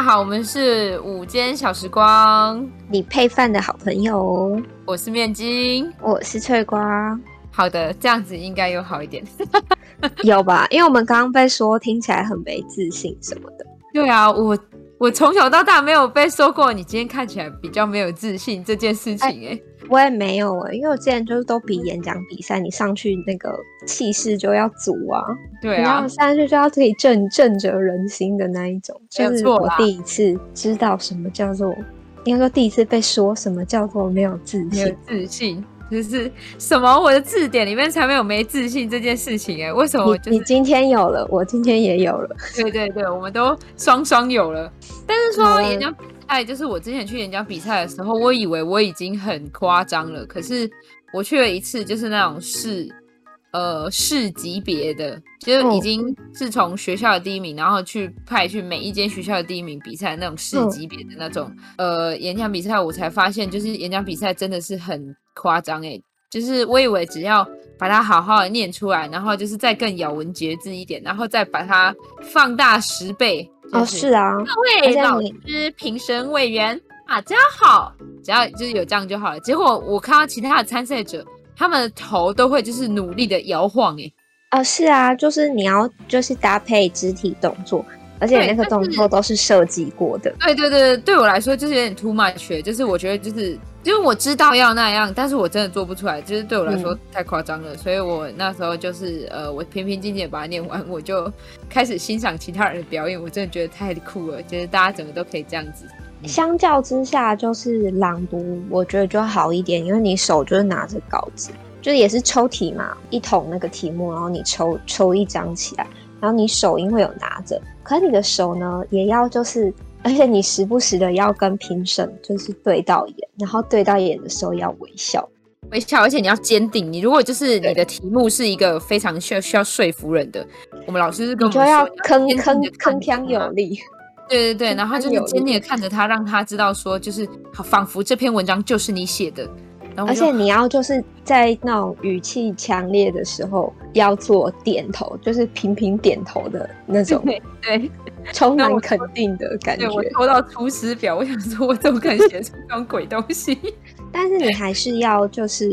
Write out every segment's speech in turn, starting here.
家好，我们是午间小时光，你配饭的好朋友，我是面筋，我是脆瓜。好的，这样子应该有好一点，有吧？因为我们刚刚被说听起来很没自信什么的。对啊，我我从小到大没有被说过你今天看起来比较没有自信这件事情、欸，哎，我也没有哎、欸，因为我之前就是都比演讲比赛，你上去那个气势就要足啊，对啊，然后上去就要可以震震着人心的那一种，就是我第一次知道什么叫做，应该说第一次被说什么叫做没有自信，没有自信。就是什么？我的字典里面才没有没自信这件事情哎、欸？为什么我、就是？你今天有了，我今天也有了。对对对，我们都双双有了。但是说演讲比赛，就是我之前去演讲比赛的时候，我以为我已经很夸张了。可是我去了一次，就是那种市呃市级别的，就是已经是从学校的第一名，然后去派去每一间学校的第一名比赛那种市级别的那种、嗯、呃演讲比赛，我才发现，就是演讲比赛真的是很。夸张哎，就是我以为只要把它好好的念出来，然后就是再更咬文嚼字一点，然后再把它放大十倍。哦，是啊，各位老师、评审委员，大家好，只要就是有这样就好了。结果我看到其他的参赛者，他们的头都会就是努力的摇晃哎。啊，是啊，就是你要就是搭配肢体动作。而且那个动作都是设计过的。对对对，对我来说就是有点 too much，就是我觉得就是因为我知道要那样，但是我真的做不出来，就是对我来说太夸张了。嗯、所以我那时候就是呃，我平平静静的把它念完，我就开始欣赏其他人的表演。我真的觉得太酷了，就是大家整个都可以这样子。相较之下，就是朗读，我觉得就好一点，因为你手就是拿着稿子，就是也是抽题嘛，一桶那个题目，然后你抽抽一张起来。然后你手因为有拿着，可是你的手呢也要就是，而且你时不时的要跟评审就是对到眼，然后对到眼的时候要微笑，微笑，而且你要坚定。你如果就是你的题目是一个非常需要需要说服人的，我们老师是跟我们说要铿铿铿锵有力，对对对，然后就是坚定的看着他，让他知道说就是仿佛这篇文章就是你写的。而且你要就是在那种语气强烈的时候要做点头，就是频频点头的那种，对，充满肯定的感觉。我抽到出师表，我想说，我怎么可能写出这种鬼东西？但是你还是要就是，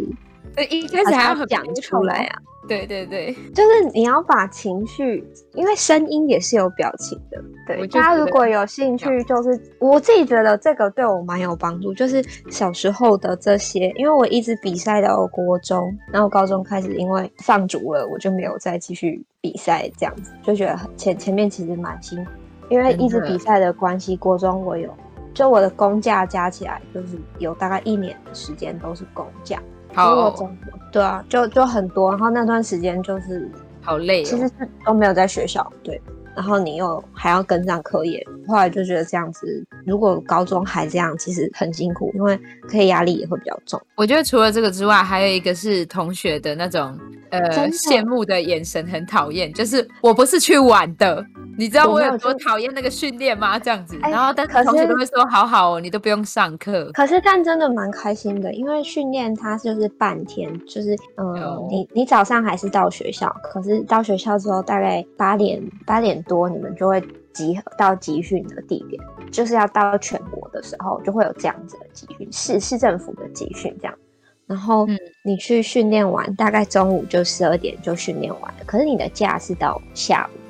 一开始还要讲出来啊。对对对，就是你要把情绪，因为声音也是有表情的。对，大家如果有兴趣，就是我自己觉得这个对我蛮有帮助。就是小时候的这些，因为我一直比赛到国中，然后高中开始因为放逐了，我就没有再继续比赛，这样子就觉得前前面其实蛮辛苦，因为一直比赛的关系，国中我有就我的公假加起来，就是有大概一年的时间都是公假。好，对啊，就就很多，然后那段时间就是好累，其实是都没有在学校，对，然后你又还要跟上课业，后来就觉得这样子，如果高中还这样，其实很辛苦，因为课业压力也会比较重。我觉得除了这个之外，还有一个是同学的那种呃羡慕的眼神，很讨厌，就是我不是去玩的。你知道我有多讨厌那个训练吗？这样子，然后但是同学都会说好好哦，你都不用上课。可是但真的蛮开心的，因为训练它就是半天，就是嗯，呃、你你早上还是到学校，可是到学校之后大概八点八点多，你们就会集合到集训的地点，就是要到全国的时候就会有这样子的集训，市市政府的集训这样。然后你去训练完，大概中午就十二点就训练完了，可是你的假是到下午。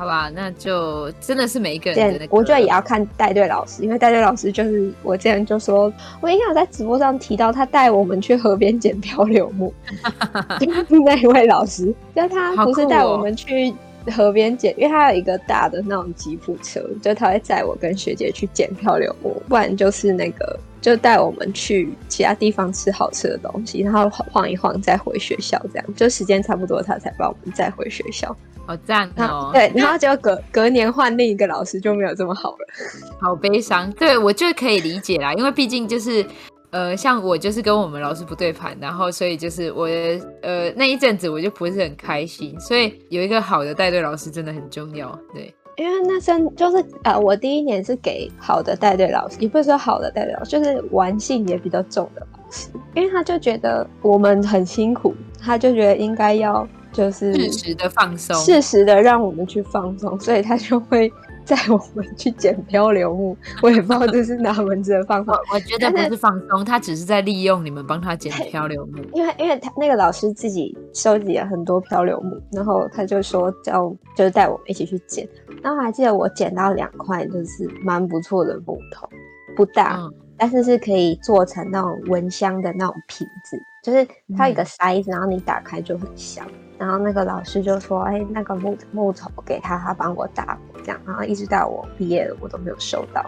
好吧，那就真的是每一个人的。我觉得也要看带队老师，因为带队老师就是我之前就说，我应该有在直播上提到，他带我们去河边捡漂流木。那一位老师，就他不是带我们去河边捡，哦、因为他有一个大的那种吉普车，就他会载我跟学姐去捡漂流木，不然就是那个就带我们去其他地方吃好吃的东西，然后晃一晃再回学校，这样就时间差不多，他才把我们载回学校。好赞哦！对，然后结果隔隔年换另一个老师就没有这么好了，好悲伤。对，我就可以理解啦，因为毕竟就是呃，像我就是跟我们老师不对盘，然后所以就是我呃那一阵子我就不是很开心，所以有一个好的带队老师真的很重要。对，因为那阵就是呃，我第一年是给好的带队老师，也不是说好的带队老师，就是玩性也比较重的老师，因为他就觉得我们很辛苦，他就觉得应该要。就是适时的放松，适时的让我们去放松，所以他就会 带我们去捡漂流木。我也不知道这是哪门子的方法。我觉得不是放松，他只是在利用你们帮他捡漂流木。因为因为他那个老师自己收集了很多漂流木，然后他就说叫就是带我们一起去捡。然后还记得我捡到两块就是蛮不错的木头，不大。嗯但是是可以做成那种蚊香的那种瓶子，就是它有一个塞子，然后你打开就很香。然后那个老师就说：“哎、欸，那个木木头给他，他帮我打火这样。”然后一直到我毕业了，我都没有收到，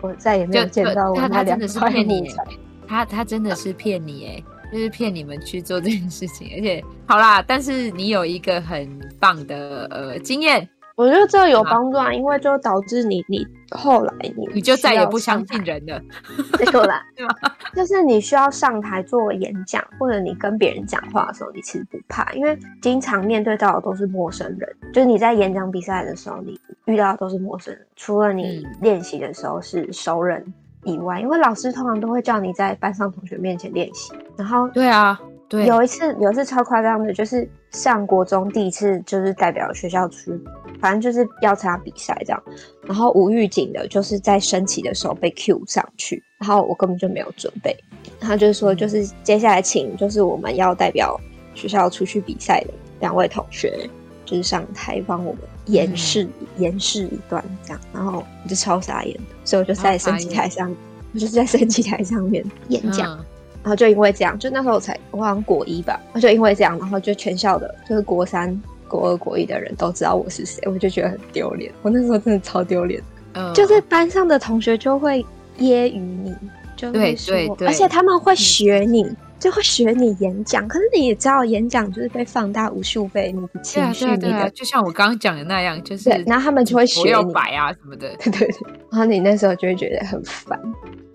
我再也没有见到我那两块木材。他他真的是骗你哎，就是骗你们去做这件事情。而且好啦，但是你有一个很棒的呃经验。我觉得这有帮助啊，因为就导致你，你后来你你就再也不相信人了 对吧？对？就是你需要上台做演讲，或者你跟别人讲话的时候，你其实不怕，因为经常面对到的都是陌生人。就是你在演讲比赛的时候，你遇到的都是陌生人，除了你练习的时候是熟人以外，因为老师通常都会叫你在班上同学面前练习。然后，对啊。对，有一次，有一次超夸张的，就是上国中第一次，就是代表学校去，反正就是要参加比赛这样。然后无预警的，就是在升旗的时候被 Q 上去，然后我根本就没有准备。他就是说，就是接下来请，就是我们要代表学校出去比赛的两位同学，就是上台帮我们演示、嗯、演示一段这样。然后我就超傻眼的，所以我就在升旗台上，我就是在升旗台上面演讲。嗯然后就因为这样，就那时候我才我好像国一吧，就因为这样，然后就全校的，就是国三、国二、国一的人都知道我是谁，我就觉得很丢脸。我那时候真的超丢脸，嗯，就是班上的同学就会揶揄你，就对对对，而且他们会学你。嗯就会学你演讲，可是你也知道，演讲就是被放大无数倍，你的情绪，你的、啊啊啊、就像我刚刚讲的那样，就是然后他们就会学你，啊什么的，对对对，然后你那时候就会觉得很烦，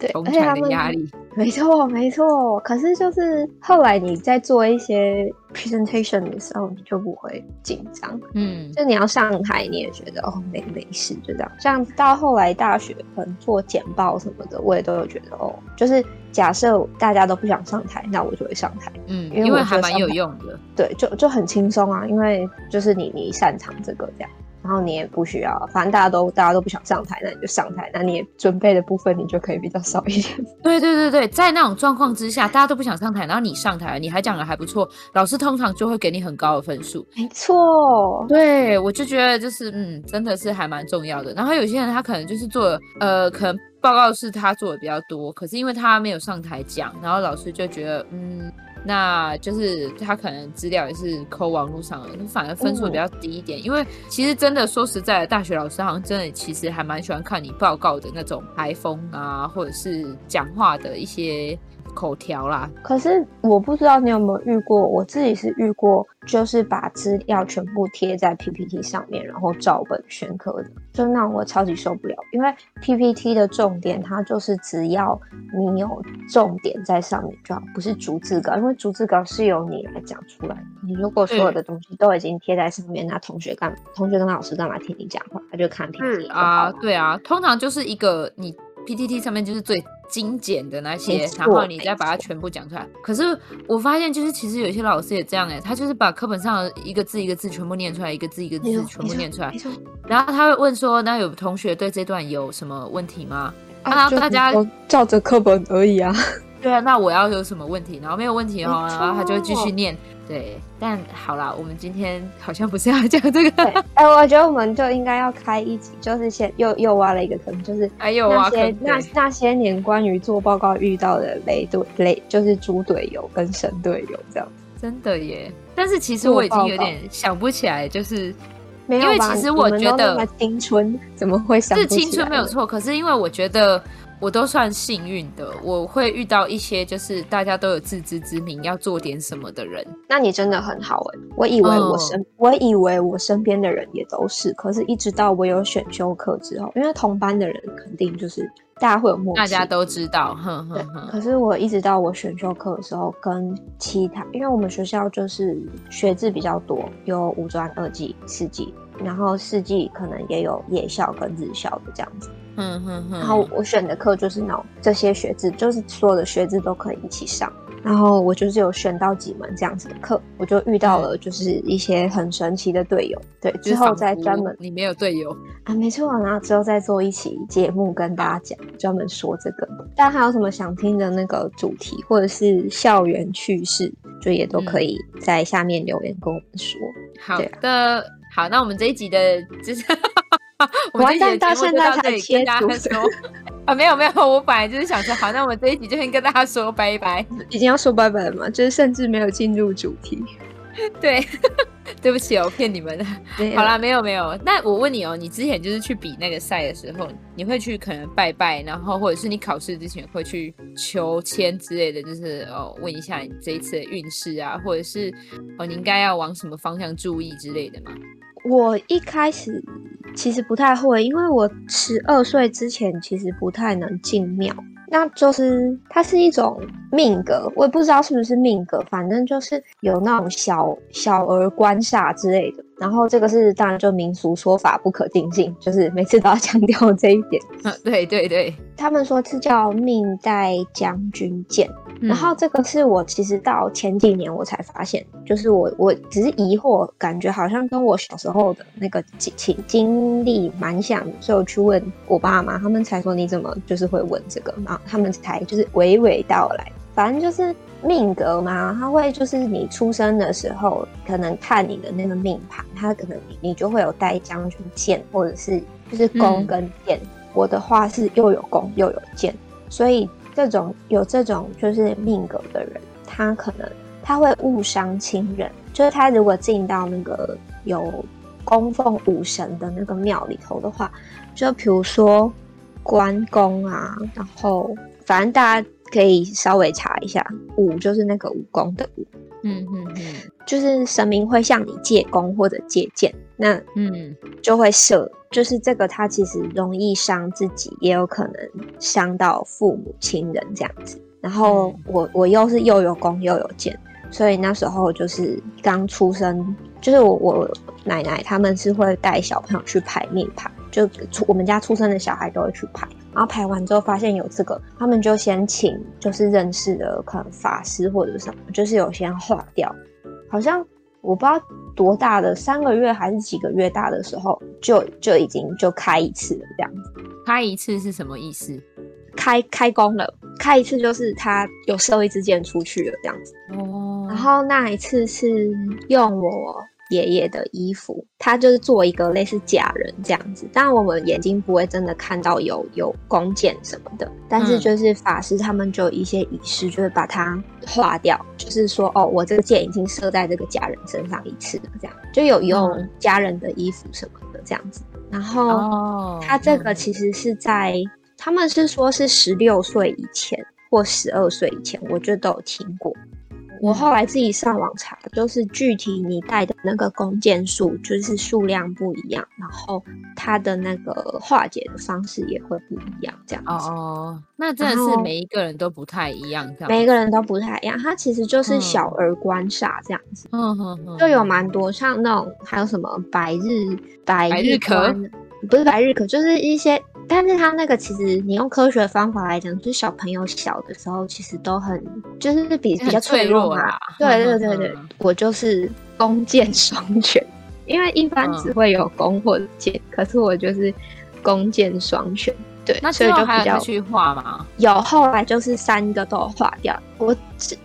对，而且他们压力，没错没错。可是就是后来你在做一些 presentation 的时候，你就不会紧张，嗯，就你要上台，你也觉得哦没没事，就这样。像到后来大学可能做简报什么的，我也都有觉得哦，就是。假设大家都不想上台，那我就会上台。嗯，因为，因为还蛮有用的。对，就就很轻松啊，因为就是你你擅长这个这样，然后你也不需要，反正大家都大家都不想上台，那你就上台，那你也准备的部分你就可以比较少一点。对对对对，在那种状况之下，大家都不想上台，然后你上台，你还讲的还不错，老师通常就会给你很高的分数。没错，对，我就觉得就是嗯，真的是还蛮重要的。然后有些人他可能就是做呃，可能。报告是他做的比较多，可是因为他没有上台讲，然后老师就觉得，嗯，那就是他可能资料也是抠网络上的，反而分数比较低一点。嗯、因为其实真的说实在的，大学老师好像真的其实还蛮喜欢看你报告的那种台风啊，或者是讲话的一些。口条啦，可是我不知道你有没有遇过，我自己是遇过，就是把资料全部贴在 PPT 上面，然后照本宣科的，就那我超级受不了，因为 PPT 的重点它就是只要你有重点在上面就好，不是逐字稿，因为逐字稿是由你来讲出来的。你如果所有的东西都已经贴在上面，那同学干同学跟老师干嘛听你讲话？他就看 PPT 啊，对啊，通常就是一个你 PPT 上面就是最。精简的那些，然后你再把它全部讲出来。可是我发现，就是其实有些老师也这样哎、欸，他就是把课本上的一个字一个字全部念出来，一个字一个字全部念出来。然后他会问说：“那有同学对这段有什么问题吗？”啊，大家照着课本而已啊。对啊，那我要有什么问题？然后没有问题哦，然后他就会继续念。对，但好啦，我们今天好像不是要讲这个。哎、欸，我觉得我们就应该要开一集，就是先又又挖了一个坑，就是哎呦，挖坑。那那些年关于做报告遇到的雷队雷，就是猪队友跟神队友这样。真的耶！但是其实我已经有点想不起来，就是没有，因为其实我觉得青春怎么会想？是青春没有错，可是因为我觉得。我都算幸运的，我会遇到一些就是大家都有自知之明要做点什么的人。那你真的很好哎、欸！我以为我身、嗯、我以为我身边的人也都是，可是一直到我有选修课之后，因为同班的人肯定就是大家会有默契，大家都知道。哼哼哼。可是我一直到我选修课的时候，跟其他，因为我们学校就是学制比较多，有五专、二技、四技，然后四技可能也有夜校跟日校的这样子。嗯哼哼，然后我选的课就是那种这些学制，就是所有的学制都可以一起上。然后我就是有选到几门这样子的课，我就遇到了就是一些很神奇的队友。对，之后再专门你没有队友啊，没错，然后之后再做一期节目跟大家讲，专门说这个。大家还有什么想听的那个主题，或者是校园趣事，就也都可以在下面留言跟我们说。好的，好，那我们这一集的就是。我们这一集到现在才切大家说 啊，没有没有，我本来就是想说，好，那我们这一集就先跟大家说拜拜，已经要说拜拜了嘛，就是甚至没有进入主题。对，对不起哦，骗你们的。好啦，没有没有。那我问你哦，你之前就是去比那个赛的时候，你会去可能拜拜，然后或者是你考试之前会去求签之类的，就是哦问一下你这一次的运势啊，或者是哦你应该要往什么方向注意之类的吗？我一开始其实不太会，因为我十二岁之前其实不太能进庙。那就是它是一种命格，我也不知道是不是命格，反正就是有那种小小儿官煞之类的。然后这个是当然就民俗说法不可定性，就是每次都要 强调这一点。啊，对对对，他们说是叫命带将军剑。然后这个是我其实到前几年我才发现，就是我我只是疑惑，感觉好像跟我小时候的那个经经历蛮像，所以我去问我爸妈，他们才说你怎么就是会问这个，然后他们才就是娓娓道来，反正就是命格嘛，他会就是你出生的时候可能看你的那个命盘，他可能你你就会有带将军剑，或者是就是弓跟剑，我的话是又有弓又有剑，所以。这种有这种就是命格的人，他可能他会误伤亲人，就是他如果进到那个有供奉武神的那个庙里头的话，就比如说关公啊，然后反正大家可以稍微查一下，武就是那个武功的武，嗯嗯嗯，就是神明会向你借弓或者借箭，那嗯就会射。就是这个，它其实容易伤自己，也有可能伤到父母亲人这样子。然后我我又是又有弓又有剑，所以那时候就是刚出生，就是我我奶奶他们是会带小朋友去排命盘，就出我们家出生的小孩都会去排。然后排完之后发现有这个，他们就先请就是认识的可能法师或者什么，就是有先化掉，好像。我不知道多大的，三个月还是几个月大的时候，就就已经就开一次了，这样子。开一次是什么意思？开开工了，开一次就是他有射一支箭出去了，这样子。哦。然后那一次是用我。爷爷的衣服，他就是做一个类似假人这样子，当然我们眼睛不会真的看到有有弓箭什么的，但是就是法师他们就有一些仪式，就是把它化掉，就是说哦，我这个箭已经射在这个假人身上一次了，这样就有用家人的衣服什么的这样子。然后他这个其实是在他们是说是十六岁以前或十二岁以前，我就都有听过。我后来自己上网查，就是具体你带的那个弓箭数，就是数量不一样，然后它的那个化解的方式也会不一样，这样子。哦，那真的是每一个人都不太一样，这样。每一个人都不太一样，它其实就是小儿观煞这样子。嗯哼哼，就有蛮多，像那种还有什么白日白日咳，不是百日咳，就是一些。但是他那个其实，你用科学方法来讲，就是小朋友小的时候，其实都很就是比比较脆弱嘛。对对对对，我就是弓箭双全，因为一般只会有弓或者箭，可是我就是弓箭双全。对，那所以就比较去画吗。有后来就是三个都画掉。我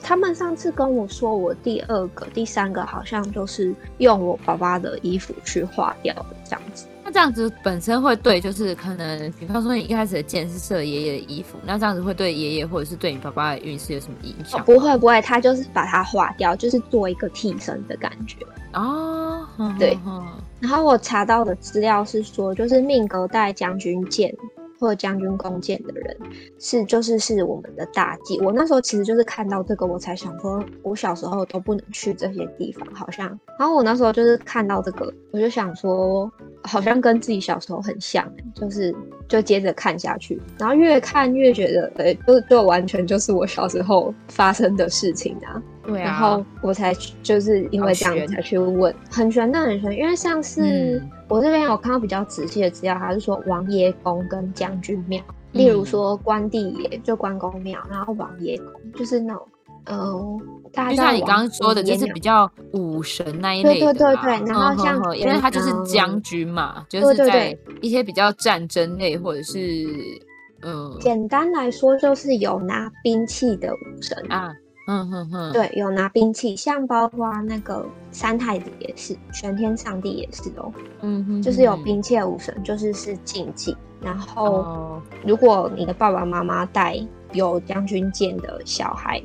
他们上次跟我说，我第二个、第三个好像就是用我爸爸的衣服去画掉的这样子。那这样子本身会对，就是可能，比方说你一开始的剑是射爷爷的衣服，那这样子会对爷爷或者是对你爸爸的运势有什么影响？哦，不会不会，他就是把它化掉，就是做一个替身的感觉哦。对，然后我查到的资料是说，就是命格带将军剑。或者将军弓箭的人是就是是我们的大忌。我那时候其实就是看到这个，我才想说，我小时候都不能去这些地方，好像。然后我那时候就是看到这个，我就想说，好像跟自己小时候很像，就是就接着看下去，然后越看越觉得，呃，就就完全就是我小时候发生的事情啊。对啊。然后我才就是因为这样才去问，很玄的很玄，因为像是。嗯我这边有看到比较仔细的资料，还是说王爷宫跟将军庙，例如说关帝爷就关公庙，然后王爷宫就是那种呃，就像你刚刚说的，就是比较武神那一类的。对对对对。然后像，因为他就是将军嘛，就是在一些比较战争类或者是嗯，简单来说就是有拿兵器的武神啊。嗯哼哼，对，有拿兵器，像包括那个三太子也是，玄天上帝也是哦。嗯哼，就是有兵器的武神，就是是禁忌。然后，如果你的爸爸妈妈带有将军剑的小孩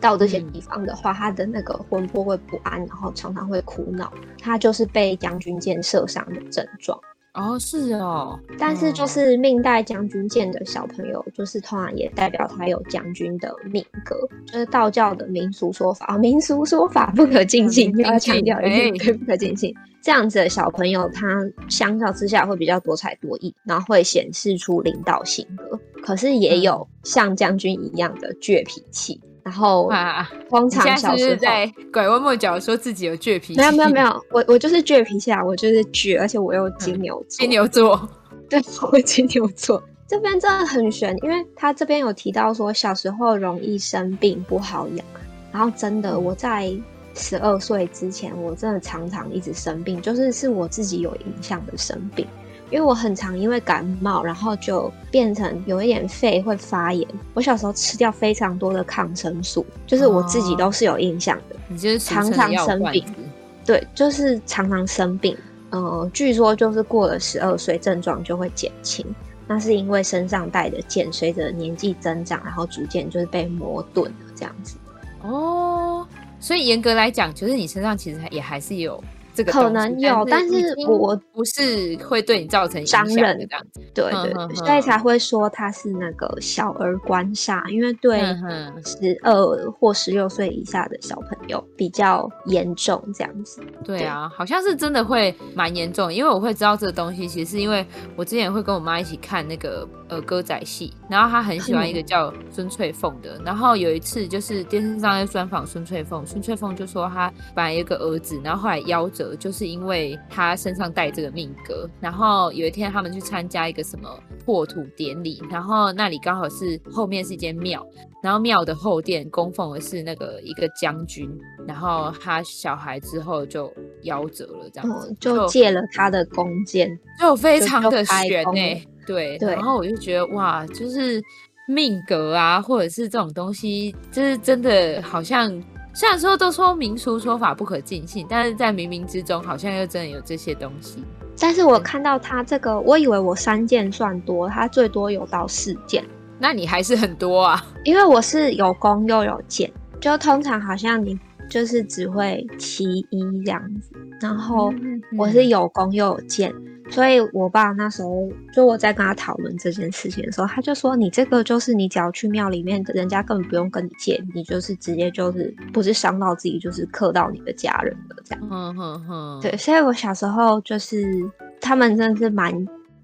到这些地方的话，他的那个魂魄会不安，然后常常会苦恼，他就是被将军剑射伤的症状。哦，是哦，但是就是命带将军剑的小朋友，就是通常也代表他有将军的命格，就是道教的民俗说法，民俗说法不可尽信，就要强调一点，对，不可尽信。这样子的小朋友，他相较之下会比较多才多艺，然后会显示出领导性格，可是也有像将军一样的倔脾气。然后啊，荒唐小时候，是是在拐弯抹角说自己有倔脾气。没有没有没有，我我就是倔脾气啊，我就是倔，而且我又金牛座。金牛座，对，我金牛座。这边真的很悬，因为他这边有提到说小时候容易生病，不好养。然后真的，我在十二岁之前，我真的常常一直生病，就是是我自己有影响的生病。因为我很常因为感冒，然后就变成有一点肺会发炎。我小时候吃掉非常多的抗生素，就是我自己都是有印象的。你就是常常生病，对，就是常常生病。呃，据说就是过了十二岁，症状就会减轻。那是因为身上带的剑，随着年纪增长，然后逐渐就是被磨钝了这样子。哦，所以严格来讲，就是你身上其实也还是有。这个可能有，但是我不是会对你造成影响的这样子，对对，对，所以才会说他是那个小儿关煞，因为对十二或十六岁以下的小朋友比较严重这样子。对啊，好像是真的会蛮严重，因为我会知道这个东西，其实是因为我之前会跟我妈一起看那个呃歌仔戏，然后她很喜欢一个叫孙翠凤的，然后有一次就是电视上在专访孙翠凤，孙翠凤就说她本来有个儿子，然后后来夭折。就是因为他身上带这个命格，然后有一天他们去参加一个什么破土典礼，然后那里刚好是后面是一间庙，然后庙的后殿供奉的是那个一个将军，然后他小孩之后就夭折了，这样子、嗯、就借了他的弓箭，就非常的悬哎，对对，然后我就觉得哇，就是命格啊，或者是这种东西，就是真的好像。虽然说都说民俗说法不可尽信，但是在冥冥之中好像又真的有这些东西。但是我看到他这个，我以为我三件算多，他最多有到四件。那你还是很多啊，因为我是有弓又有箭，就通常好像你就是只会其一这样子，然后我是有弓又有箭。所以，我爸那时候就我在跟他讨论这件事情的时候，他就说：“你这个就是你只要去庙里面，人家根本不用跟你借，你就是直接就是不是伤到自己，就是克到你的家人的这样。”嗯哼哼。对，所以我小时候就是他们真的是蛮。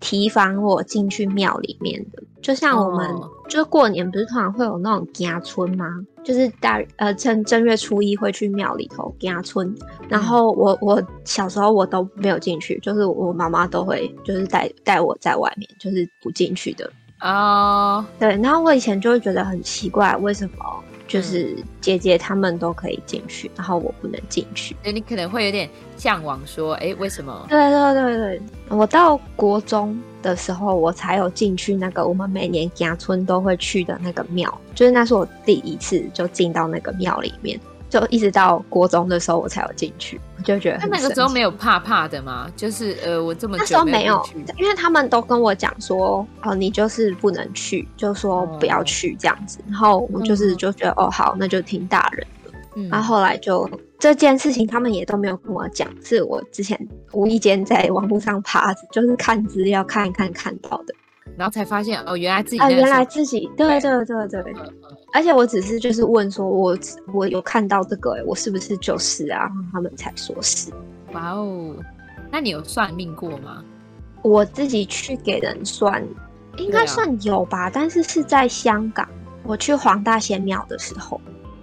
提防我进去庙里面的，就像我们、oh. 就过年不是通常会有那种家村吗？就是大呃正正月初一会去庙里头家村，然后我我小时候我都没有进去，就是我妈妈都会就是带带我在外面，就是不进去的。哦，oh. 对，然后我以前就会觉得很奇怪，为什么？就是姐姐他们都可以进去，然后我不能进去。那你可能会有点向往，说，哎，为什么？对对对对，我到国中的时候，我才有进去那个我们每年家村都会去的那个庙，就是那是我第一次就进到那个庙里面。就一直到国中的时候，我才有进去，我就觉得。那个时候没有怕怕的吗？就是呃，我这么久那时候没有，因为他们都跟我讲说，哦，你就是不能去，就说不要去这样子。哦、然后我就是就觉得，哦，好，那就听大人的。嗯、然后后来就这件事情，他们也都没有跟我讲，是我之前无意间在网络上爬，就是看资料看一看看到的。然后才发现哦，原来自己啊，原来自己对对对对，对，而且我只是就是问说我，我我有看到这个，我是不是就是啊？他们才说是。哇哦，那你有算命过吗？我自己去给人算，应该算有吧，啊、但是是在香港，我去黄大仙庙的时候。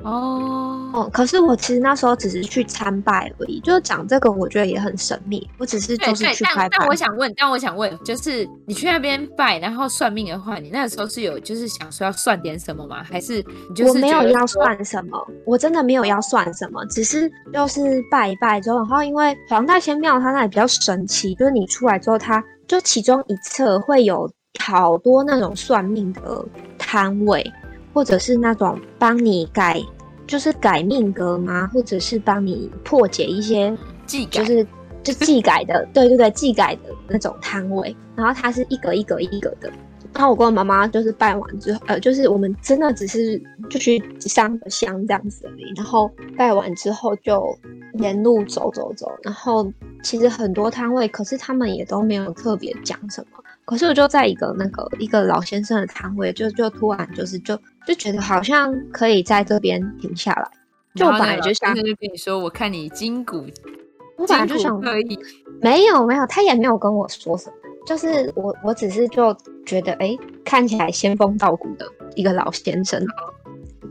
哦哦，可是我其实那时候只是去参拜而已，就是讲这个，我觉得也很神秘。我只是就是去拜拜。但但我想问，但我想问，就是你去那边拜，然后算命的话，你那个时候是有就是想说要算点什么吗？还是你就是我没有要算什么？我真的没有要算什么，只是就是拜一拜之后，然后因为黄大仙庙它那里比较神奇，就是你出来之后，它就其中一侧会有好多那种算命的摊位，或者是那种帮你改。就是改命格吗？或者是帮你破解一些技改，就是就技改的，对 对对，技改的那种摊位。然后它是一格一格一格的。然后我跟我妈妈就是拜完之后，呃，就是我们真的只是就去上个香这样子而已。然后拜完之后就沿路走走走。然后其实很多摊位，可是他们也都没有特别讲什么。可是我就在一个那个一个老先生的摊位，就就突然就是就就觉得好像可以在这边停下来。就我本来就想就跟你说，我看你筋骨，我本来就想可以。没有没有，他也没有跟我说什么，就是我我只是就觉得哎、欸，看起来仙风道骨的一个老先生。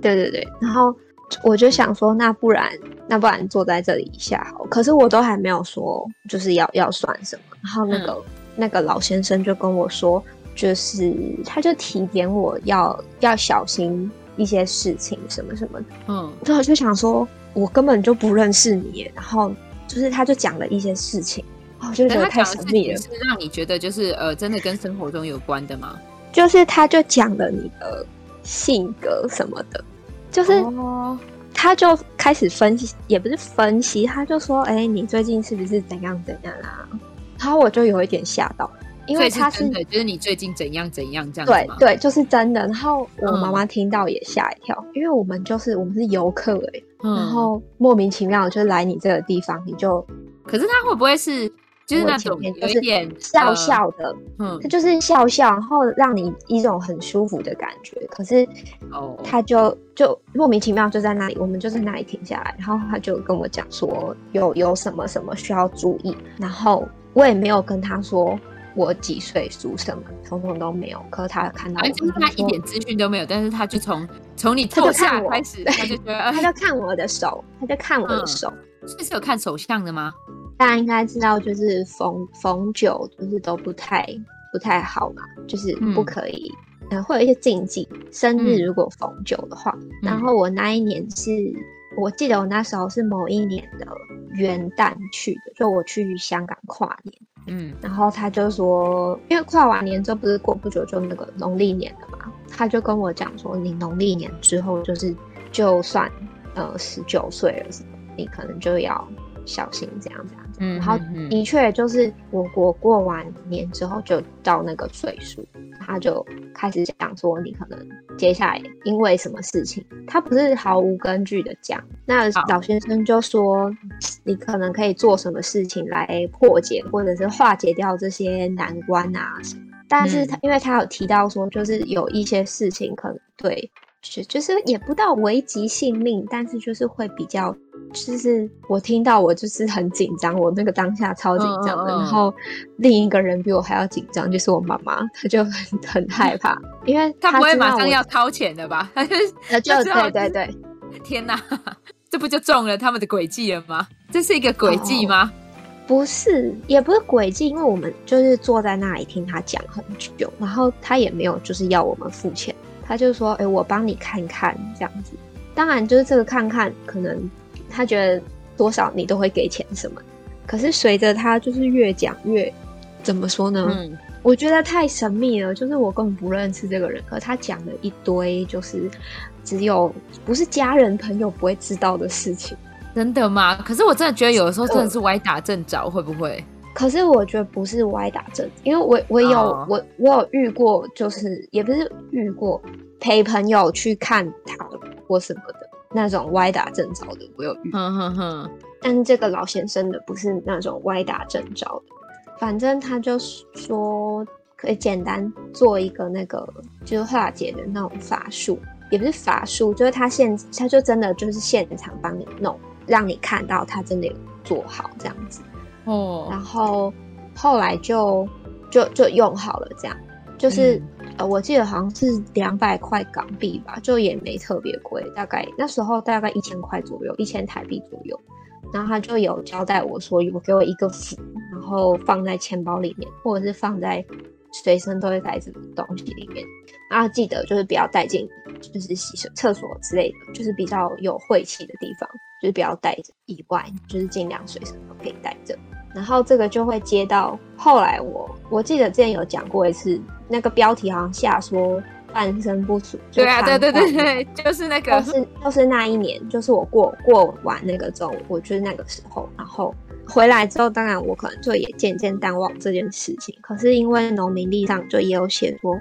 对对对，然后我就想说，那不然那不然坐在这里一下好。可是我都还没有说就是要要算什么，然后那个。嗯那个老先生就跟我说，就是他就提点我要要小心一些事情，什么什么的。嗯，所以我就想说，我根本就不认识你，然后就是他就讲了一些事情，我就觉得太神秘了。是让你觉得就是呃，真的跟生活中有关的吗？就是他就讲了你的性格什么的，就是他就开始分析，也不是分析，他就说，哎、欸，你最近是不是怎样怎样啊？然后我就有一点吓到，因为他是，就是你最近怎样怎样这样。对对，就是真的。然后我妈妈听到也吓一跳，嗯、因为我们就是我们是游客哎、欸，嗯、然后莫名其妙就来你这个地方，你就，可是他会不会是就是那种有一点笑笑的，嗯，他就是笑笑，然后让你一种很舒服的感觉。可是哦，他就就莫名其妙就在那里，我们就在那里停下来，然后他就跟我讲说有有什么什么需要注意，然后。我也没有跟他说我几岁属什么，统统都没有。可是他看到我，就是他一点资讯都没有，但是他就从从你坐下开始，他就觉得他就看我的手，他就看我的手。这是有看手相的吗？大家应该知道，就是逢逢九就是都不太不太好嘛，就是不可以，嗯，会有一些禁忌。生日如果逢九的话，然后我那一年是。我记得我那时候是某一年的元旦去的，就我去香港跨年，嗯，然后他就说，因为跨完年之后不是过不久就那个农历年了嘛，他就跟我讲说，你农历年之后就是就算呃十九岁了什么，你可能就要小心这样这样子，嗯，然后的确就是我国过完年之后就到那个岁数。他就开始讲说，你可能接下来因为什么事情，他不是毫无根据的讲。那老先生就说，你可能可以做什么事情来破解或者是化解掉这些难关啊什么。但是他因为他有提到说，就是有一些事情可能对，就就是也不到危及性命，但是就是会比较。就是我听到我就是很紧张，我那个当下超紧张的，嗯嗯嗯，然后另一个人比我还要紧张，就是我妈妈，她就很很害怕，因为 她不会马上要掏钱的吧？她就就对对对，天哪，这不就中了他们的诡计了吗？这是一个诡计吗？哦，不是，也不是诡计，因为我们就是坐在那里听他讲很久，然后他也没有就是要我们付钱，他就说：“哎，我帮你看看这样子。”当然就是这个看看可能。他觉得多少你都会给钱什么，可是随着他就是越讲越怎么说呢？嗯，我觉得太神秘了，就是我根本不认识这个人，可他讲了一堆就是只有不是家人朋友不会知道的事情。真的吗？可是我真的觉得有的时候真的是歪打正着，会不会？可是我觉得不是歪打正，因为我我有、哦、我我有遇过，就是也不是遇过陪朋友去看他或什么的。那种歪打正着的，我有遇。但这个老先生的不是那种歪打正着的，反正他就说可以简单做一个那个就是化解的那种法术，也不是法术，就是他现他就真的就是现场帮你弄，让你看到他真的有做好这样子。哦。然后后来就就就用好了，这样就是呃，我记得好像是两百块港币吧，就也没特别贵，大概那时候大概一千块左右，一千台币左右。然后他就有交代我说，有给我一个符，然后放在钱包里面，或者是放在随身都会带着的东西里面。然后记得就是不要带进，就是洗手厕所之类的，就是比较有晦气的地方，就是不要带着以外，就是尽量随身都可以带着。然后这个就会接到后来我，我记得之前有讲过一次，那个标题好像下说半身不遂。对啊，对对对对，就是那个，就是就是那一年，就是我过过完那个周，我就是那个时候，然后回来之后，当然我可能就也渐渐淡忘这件事情。可是因为农民历上就也有写说，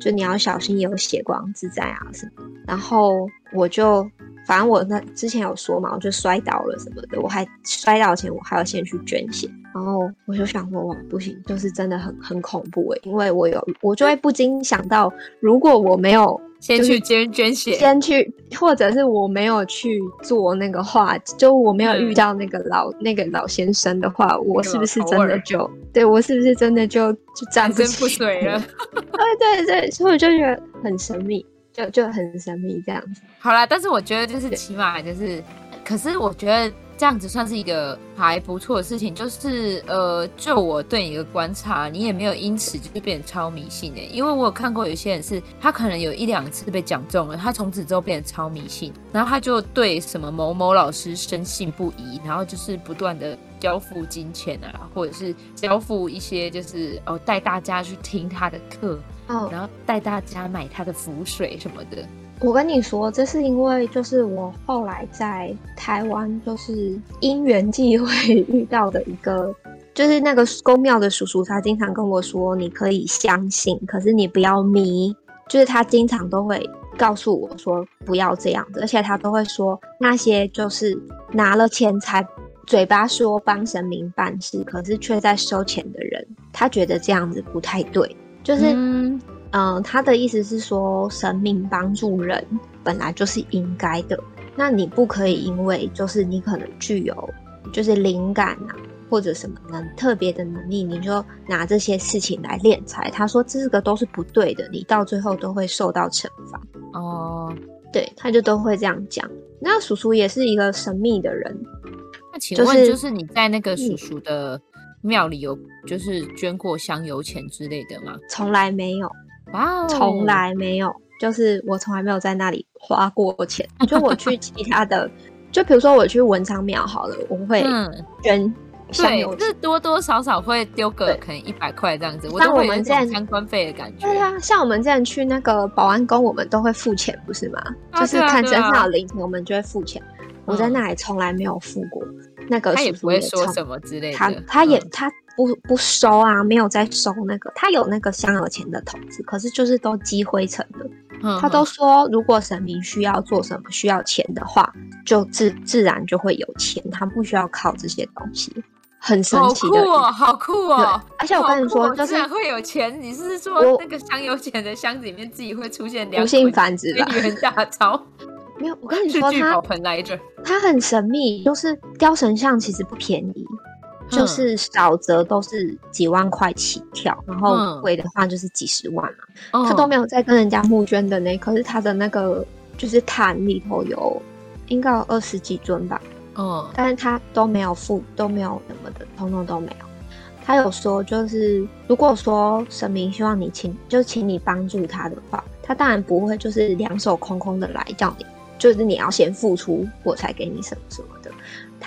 就你要小心有血光之灾啊什么，然后我就。反正我那之前有说嘛，我就摔倒了什么的，我还摔倒前我还要先去捐血，然后我就想说哇不行，就是真的很很恐怖诶，因为我有我就会不禁想到，如果我没有先去捐捐血，先去或者是我没有去做那个话，就我没有遇到那个老、嗯、那个老先生的话，我是不是真的就对我是不是真的就就站不起来了？对对对，所以我就觉得很神秘。就就很神秘这样子，好啦，但是我觉得就是起码就是，可是我觉得这样子算是一个还不错的事情，就是呃，就我对你的观察，你也没有因此就是变成超迷信的，因为我有看过有些人是他可能有一两次被讲中了，他从此之后变成超迷信，然后他就对什么某某老师深信不疑，然后就是不断的交付金钱啊，或者是交付一些就是哦带大家去听他的课。哦，然后带大家买他的符水什么的。我跟你说，这是因为就是我后来在台湾就是因缘际会遇到的一个，就是那个宫庙的叔叔，他经常跟我说，你可以相信，可是你不要迷。就是他经常都会告诉我说，不要这样子，而且他都会说那些就是拿了钱财，嘴巴说帮神明办事，可是却在收钱的人，他觉得这样子不太对。就是，呃，他的意思是说，神明帮助人本来就是应该的。那你不可以因为就是你可能具有就是灵感啊，或者什么能特别的能力，你就拿这些事情来敛财。他说这个都是不对的，你到最后都会受到惩罚。哦，对，他就都会这样讲。那叔叔也是一个神秘的人。那请问，就是你在那个叔叔的、嗯？庙里有就是捐过香油钱之类的吗？从来没有，从来没有，就是我从来没有在那里花过钱。就我去其他的，就比如说我去文昌庙好了，我会捐香油钱，就是多多少少会丢个可能一百块这样子。像我们这样参观费的感觉，对啊，像我们之前去那个保安宫，我们都会付钱，不是吗？啊、就是看身上有零钱，我们就会付钱。我在那里从来没有付过。那个他也不会说什么之类的，他他也他不不收啊，没有在收那个，他有那个香油钱的筒子，可是就是都积灰尘的。他都说，如果神明需要做什么需要钱的话，就自自然就会有钱，他不需要靠这些东西，很神奇的。好酷哦，好酷哦！而且我跟你说，就是自然会有钱。你是说那个香油钱的箱子里面自己会出现两无性繁殖的元大钞？没有，我跟你 说，它它很神秘，就是雕神像其实不便宜，嗯、就是少则都是几万块起跳，然后贵的话就是几十万嘛。他、嗯、都没有在跟人家募捐的呢，可是他的那个就是坛里头有应该有二十几尊吧，嗯，但是他都没有付，都没有什么的，通通都没有。他有说，就是如果说神明希望你请，就请你帮助他的话，他当然不会就是两手空空的来叫你。就是你要先付出，我才给你什么什么的。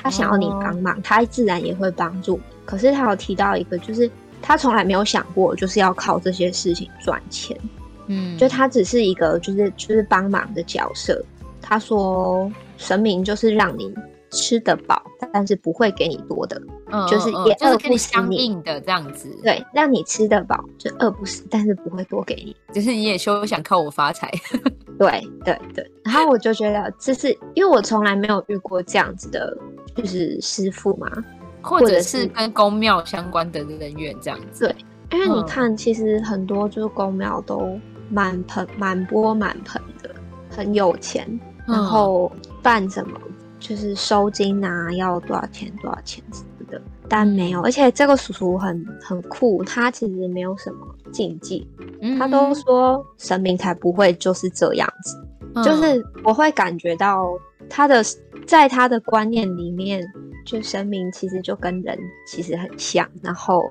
他想要你帮忙，他自然也会帮助。可是他有提到一个，就是他从来没有想过，就是要靠这些事情赚钱。嗯，就他只是一个，就是就是帮忙的角色。他说，神明就是让你吃得饱，但是不会给你多的，嗯、就是也饿不死你，就是跟你相应的这样子。对，让你吃得饱，就饿不死，但是不会多给你。就是你也休想靠我发财。对对对，然后我就觉得这是因为我从来没有遇过这样子的，就是师傅嘛，或者是跟宫庙相关的人员这样子。对，因为你看，其实很多就是宫庙都满盆满钵满盆的，很有钱，然后办什么就是收金啊，要多少钱多少钱什么的，但没有，而且这个叔叔很很酷，他其实没有什么禁忌。他都说神明才不会就是这样子，嗯、就是我会感觉到他的在他的观念里面，就神明其实就跟人其实很像，然后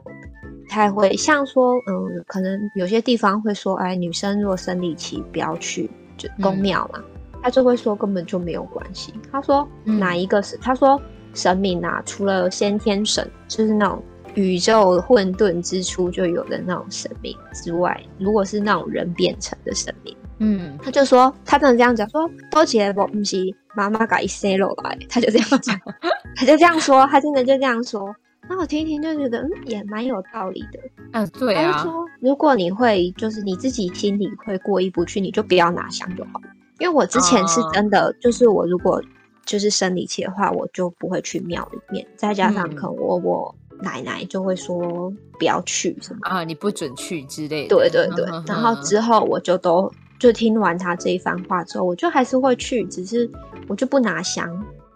他会像说，嗯，可能有些地方会说，哎，女生若生理期不要去就宫庙嘛，嗯、他就会说根本就没有关系。他说哪一个是？嗯、他说神明啊，除了先天神，就是那种。宇宙混沌之初就有的那种神明之外，如果是那种人变成的神明，嗯，他就说他真的这样讲，说多杰我不是妈妈改塞落来，他就这样讲，他就这样说，他真的就这样说。那我听一听就觉得，嗯，也蛮有道理的。嗯，对啊。他说，如果你会就是你自己心里会过意不去，你就不要拿香就好。因为我之前是真的，哦、就是我如果就是生理期的话，我就不会去庙里面，再加上可能我、嗯、我。奶奶就会说不要去什么啊，你不准去之类的。对对对，然后之后我就都就听完他这一番话之后，我就还是会去，只是我就不拿香，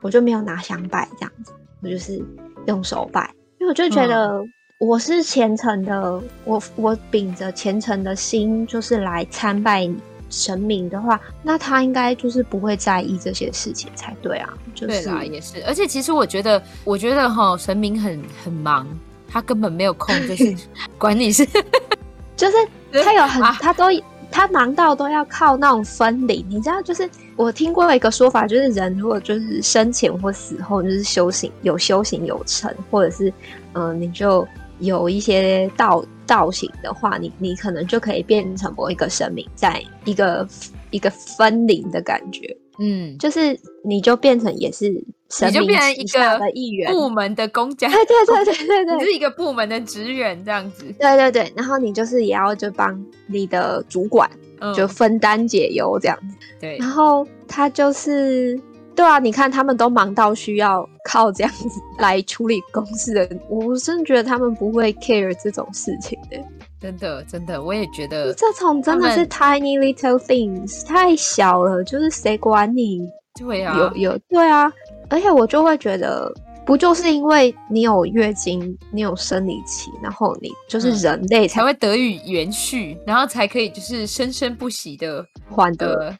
我就没有拿香拜这样子，我就是用手拜，因为我就觉得我是虔诚的，嗯、我我秉着虔诚的心，就是来参拜你。神明的话，那他应该就是不会在意这些事情才对啊。就是、对啦，也是。而且其实我觉得，我觉得哈，神明很很忙，他根本没有空，就是管你是，就是他有很，他都他忙到都要靠那种分灵。你知道，就是我听过一个说法，就是人如果就是生前或死后，就是修行有修行有成，或者是嗯、呃，你就有一些道。道行的话，你你可能就可以变成某一个神明，在一个一个分灵的感觉，嗯，就是你就变成也是神明旗下的一员，部门的公家，对对对对对。对，你是一个部门的职员这样子，对对对，然后你就是也要就帮你的主管就分担解忧这样子，对，然后他就是。对啊，你看他们都忙到需要靠这样子 来处理公事的，我真的觉得他们不会 care 这种事情的。真的，真的，我也觉得这种真的是 tiny little things，太小了，就是谁管你？对啊，有有对啊，而且我就会觉得，不就是因为你有月经，你有生理期，然后你就是人类才、会得以延续，然后才可以就是生生不息的换得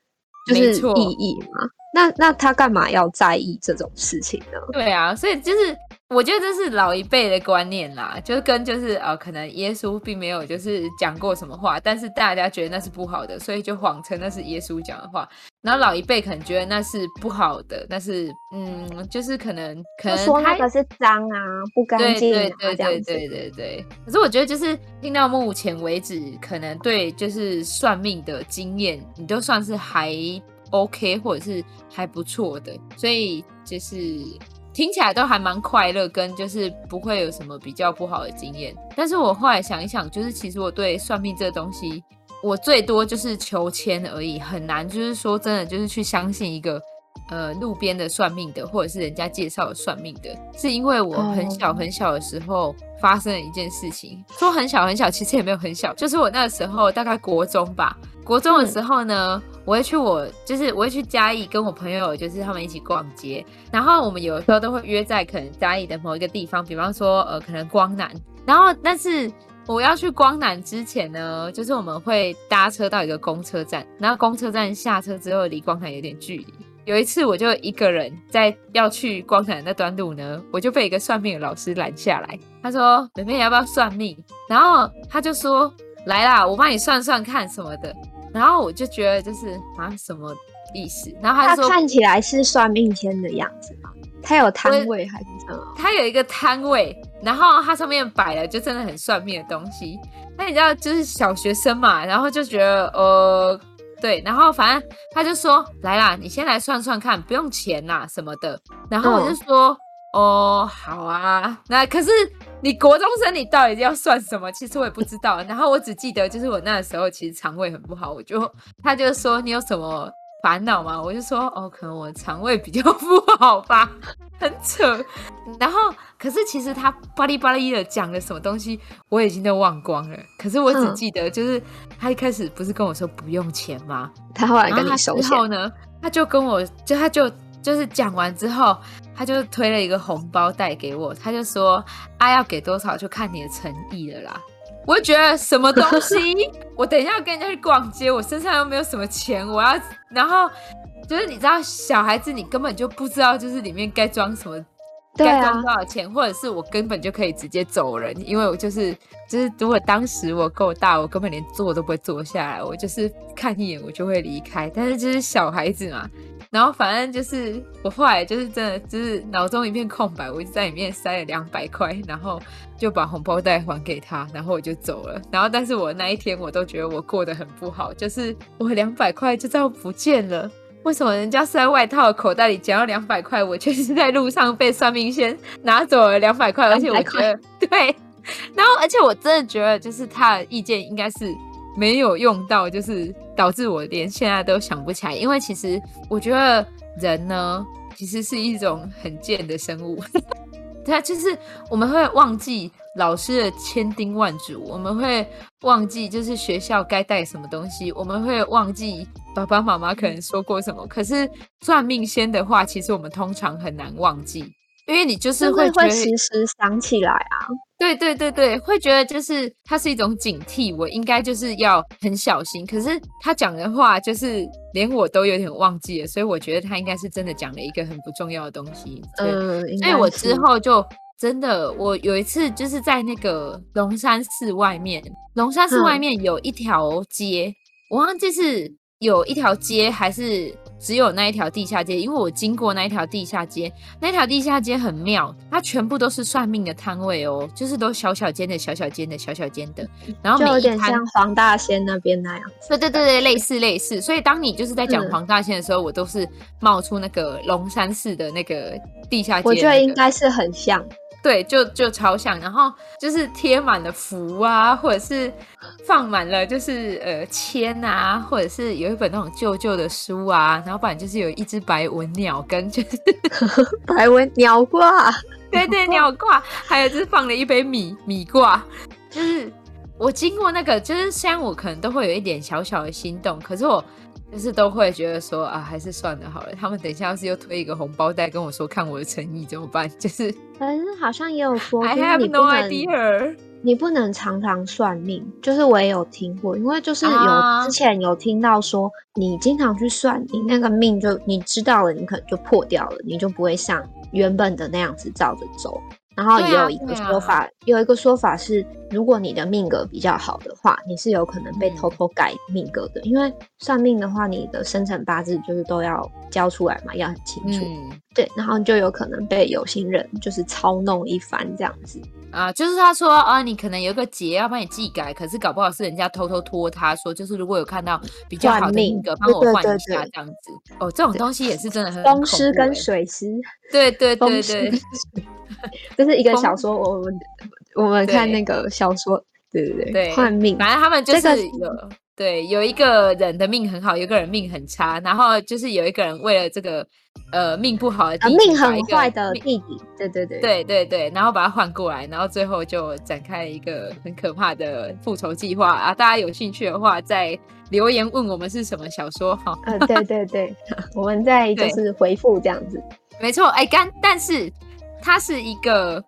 就是意义嘛。那那他干嘛要在意这种事情呢？对啊，所以就是我觉得这是老一辈的观念啦，就是跟就是呃，可能耶稣并没有就是讲过什么话，但是大家觉得那是不好的，所以就谎称那是耶稣讲的话。然后老一辈可能觉得那是不好的，但是嗯，就是可能可能说那个是脏啊，不干净啊，对对对对对对对。可是我觉得就是听到目前为止，可能对就是算命的经验，你都算是还。OK，或者是还不错的，所以就是听起来都还蛮快乐，跟就是不会有什么比较不好的经验。但是我后来想一想，就是其实我对算命这东西，我最多就是求签而已，很难就是说真的就是去相信一个呃路边的算命的，或者是人家介绍的算命的，是因为我很小很小的时候发生了一件事情。说很小很小，其实也没有很小，就是我那个时候大概国中吧。国中的时候呢，嗯、我会去我就是我会去嘉义跟我朋友，就是他们一起逛街。然后我们有的时候都会约在可能嘉义的某一个地方，比方说呃可能光南。然后但是我要去光南之前呢，就是我们会搭车到一个公车站，然后公车站下车之后离光南有点距离。有一次我就一个人在要去光南那段路呢，我就被一个算命的老师拦下来，他说：“妹妹你要不要算命？”然后他就说：“来啦，我帮你算算看什么的。”然后我就觉得就是啊什么意思？然后他说他看起来是算命先的样子吗？他有摊位还是什么？他有一个摊位，然后他上面摆了就真的很算命的东西。那你知道就是小学生嘛，然后就觉得呃对，然后反正他就说来啦，你先来算算看，不用钱啦什么的。然后我就说。嗯哦，好啊，那可是你国中生，你到底要算什么？其实我也不知道。然后我只记得，就是我那个时候其实肠胃很不好，我就他就说你有什么烦恼吗？我就说哦，可能我肠胃比较 不好吧，很扯。然后可是其实他巴里巴里的讲了什么东西，我已经都忘光了。可是我只记得，就是他一开始不是跟我说不用钱吗？他后来跟你收钱。之后呢，他就跟我就他就就是讲完之后。他就推了一个红包袋给我，他就说：“啊，要给多少就看你的诚意了啦。”我就觉得什么东西，我等一下要跟人家去逛街，我身上又没有什么钱，我要，然后就是你知道，小孩子你根本就不知道，就是里面该装什么。该装多少钱，或者是我根本就可以直接走人，因为我就是就是，如果当时我够大，我根本连坐都不会坐下来，我就是看一眼我就会离开。但是就是小孩子嘛，然后反正就是我后来就是真的就是脑中一片空白，我就在里面塞了两百块，然后就把红包袋还给他，然后我就走了。然后但是我那一天我都觉得我过得很不好，就是我两百块就这样不见了。为什么人家是在外套口袋里捡到两百块，我却是在路上被算命先拿走了两百块？而且我觉得对，然后而且我真的觉得，就是他的意见应该是没有用到，就是导致我连现在都想不起来。因为其实我觉得人呢，其实是一种很贱的生物，他就是我们会忘记。老师的千叮万嘱，我们会忘记，就是学校该带什么东西，我们会忘记爸爸妈妈可能说过什么。可是算命先的话，其实我们通常很难忘记，因为你就是会会时时想起来啊。对对对对，会觉得就是它是一种警惕，我应该就是要很小心。可是他讲的话，就是连我都有点忘记了，所以我觉得他应该是真的讲了一个很不重要的东西。嗯，所以我之后就。真的，我有一次就是在那个龙山寺外面，龙山寺外面有一条街，嗯、我忘记是有一条街还是只有那一条地下街，因为我经过那一条地下街，那条地下街很妙，它全部都是算命的摊位哦，就是都小小间的小小间的小小间的，然后每一摊有点像黄大仙那边那样，对对对对，类似类似，所以当你就是在讲黄大仙的时候，嗯、我都是冒出那个龙山寺的那个地下街，那个，我觉得应该是很像。对，就就超像，然后就是贴满了符啊，或者是放满了就是呃签啊，或者是有一本那种旧旧的书啊，然后不然就是有一只白文鸟跟就是 白文鸟挂，对对鸟挂，还有就是放了一杯米米挂，就是我经过那个，就是虽然我可能都会有一点小小的心动，可是我。就是都会觉得说啊，还是算了好了。他们等一下要是又推一个红包袋跟我说看我的诚意怎么办？就是，反正好像也有说，I have no idea。你不能常常算命，就是我也有听过，因为就是有之前有听到说，你经常去算，你那个命就你知道了，你可能就破掉了，你就不会像原本的那样子照着走。然后也有一个说法，啊啊、有一个说法是，如果你的命格比较好的话，你是有可能被偷偷改命格的。嗯、因为算命的话，你的生辰八字就是都要交出来嘛，要很清楚。嗯、对，然后就有可能被有心人就是操弄一番这样子啊。就是他说啊，你可能有一个结要帮你寄改，可是搞不好是人家偷偷托他说，就是如果有看到比较好的命格，帮我换一下这样子。哦，这种东西也是真的很风湿跟水湿。对对对对。这是一个小说，我们我们看那个小说，对对对，换命，反正他们就是有对有一个人的命很好，有一个人命很差，然后就是有一个人为了这个呃命不好的弟弟，命很坏的弟弟，对对对对对对，然后把他换过来，然后最后就展开了一个很可怕的复仇计划啊！大家有兴趣的话，再留言问我们是什么小说哈。嗯，对对对，我们再就是回复这样子，没错，哎干，但是。它是一个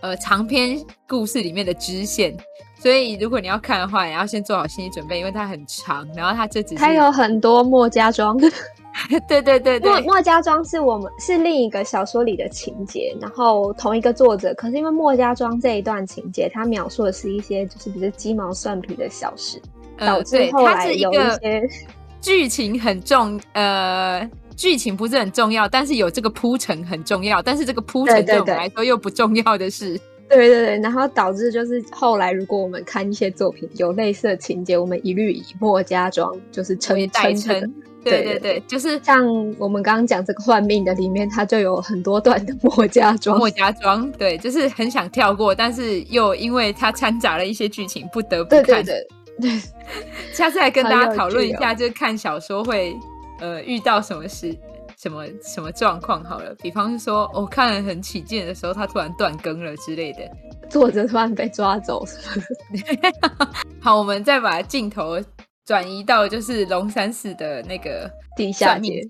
呃长篇故事里面的支线，所以如果你要看的话，也要先做好心理准备，因为它很长。然后它这只是它有很多墨家庄，对对对对，墨墨家庄是我们是另一个小说里的情节，然后同一个作者，可是因为墨家庄这一段情节，它描述的是一些就是比较鸡毛蒜皮的小事，导致后来有一些剧情很重呃。剧情不是很重要，但是有这个铺陈很重要。但是这个铺陈对我们来说又不重要的事，对对对，然后导致就是后来如果我们看一些作品有类似的情节，我们一律以墨家庄就是称代称。对对对，就是像我们刚刚讲这个换命的里面，它就有很多段的墨家庄。墨家庄，对，就是很想跳过，但是又因为它掺杂了一些剧情，不得不看。对对对，对 下次来跟大家讨论一下，哦、就是看小说会。呃，遇到什么事，什么什么状况好了，比方说，我、哦、看了很起劲的时候，他突然断更了之类的，作者突然被抓走？好，我们再把镜头转移到就是龙山寺的那个地下街，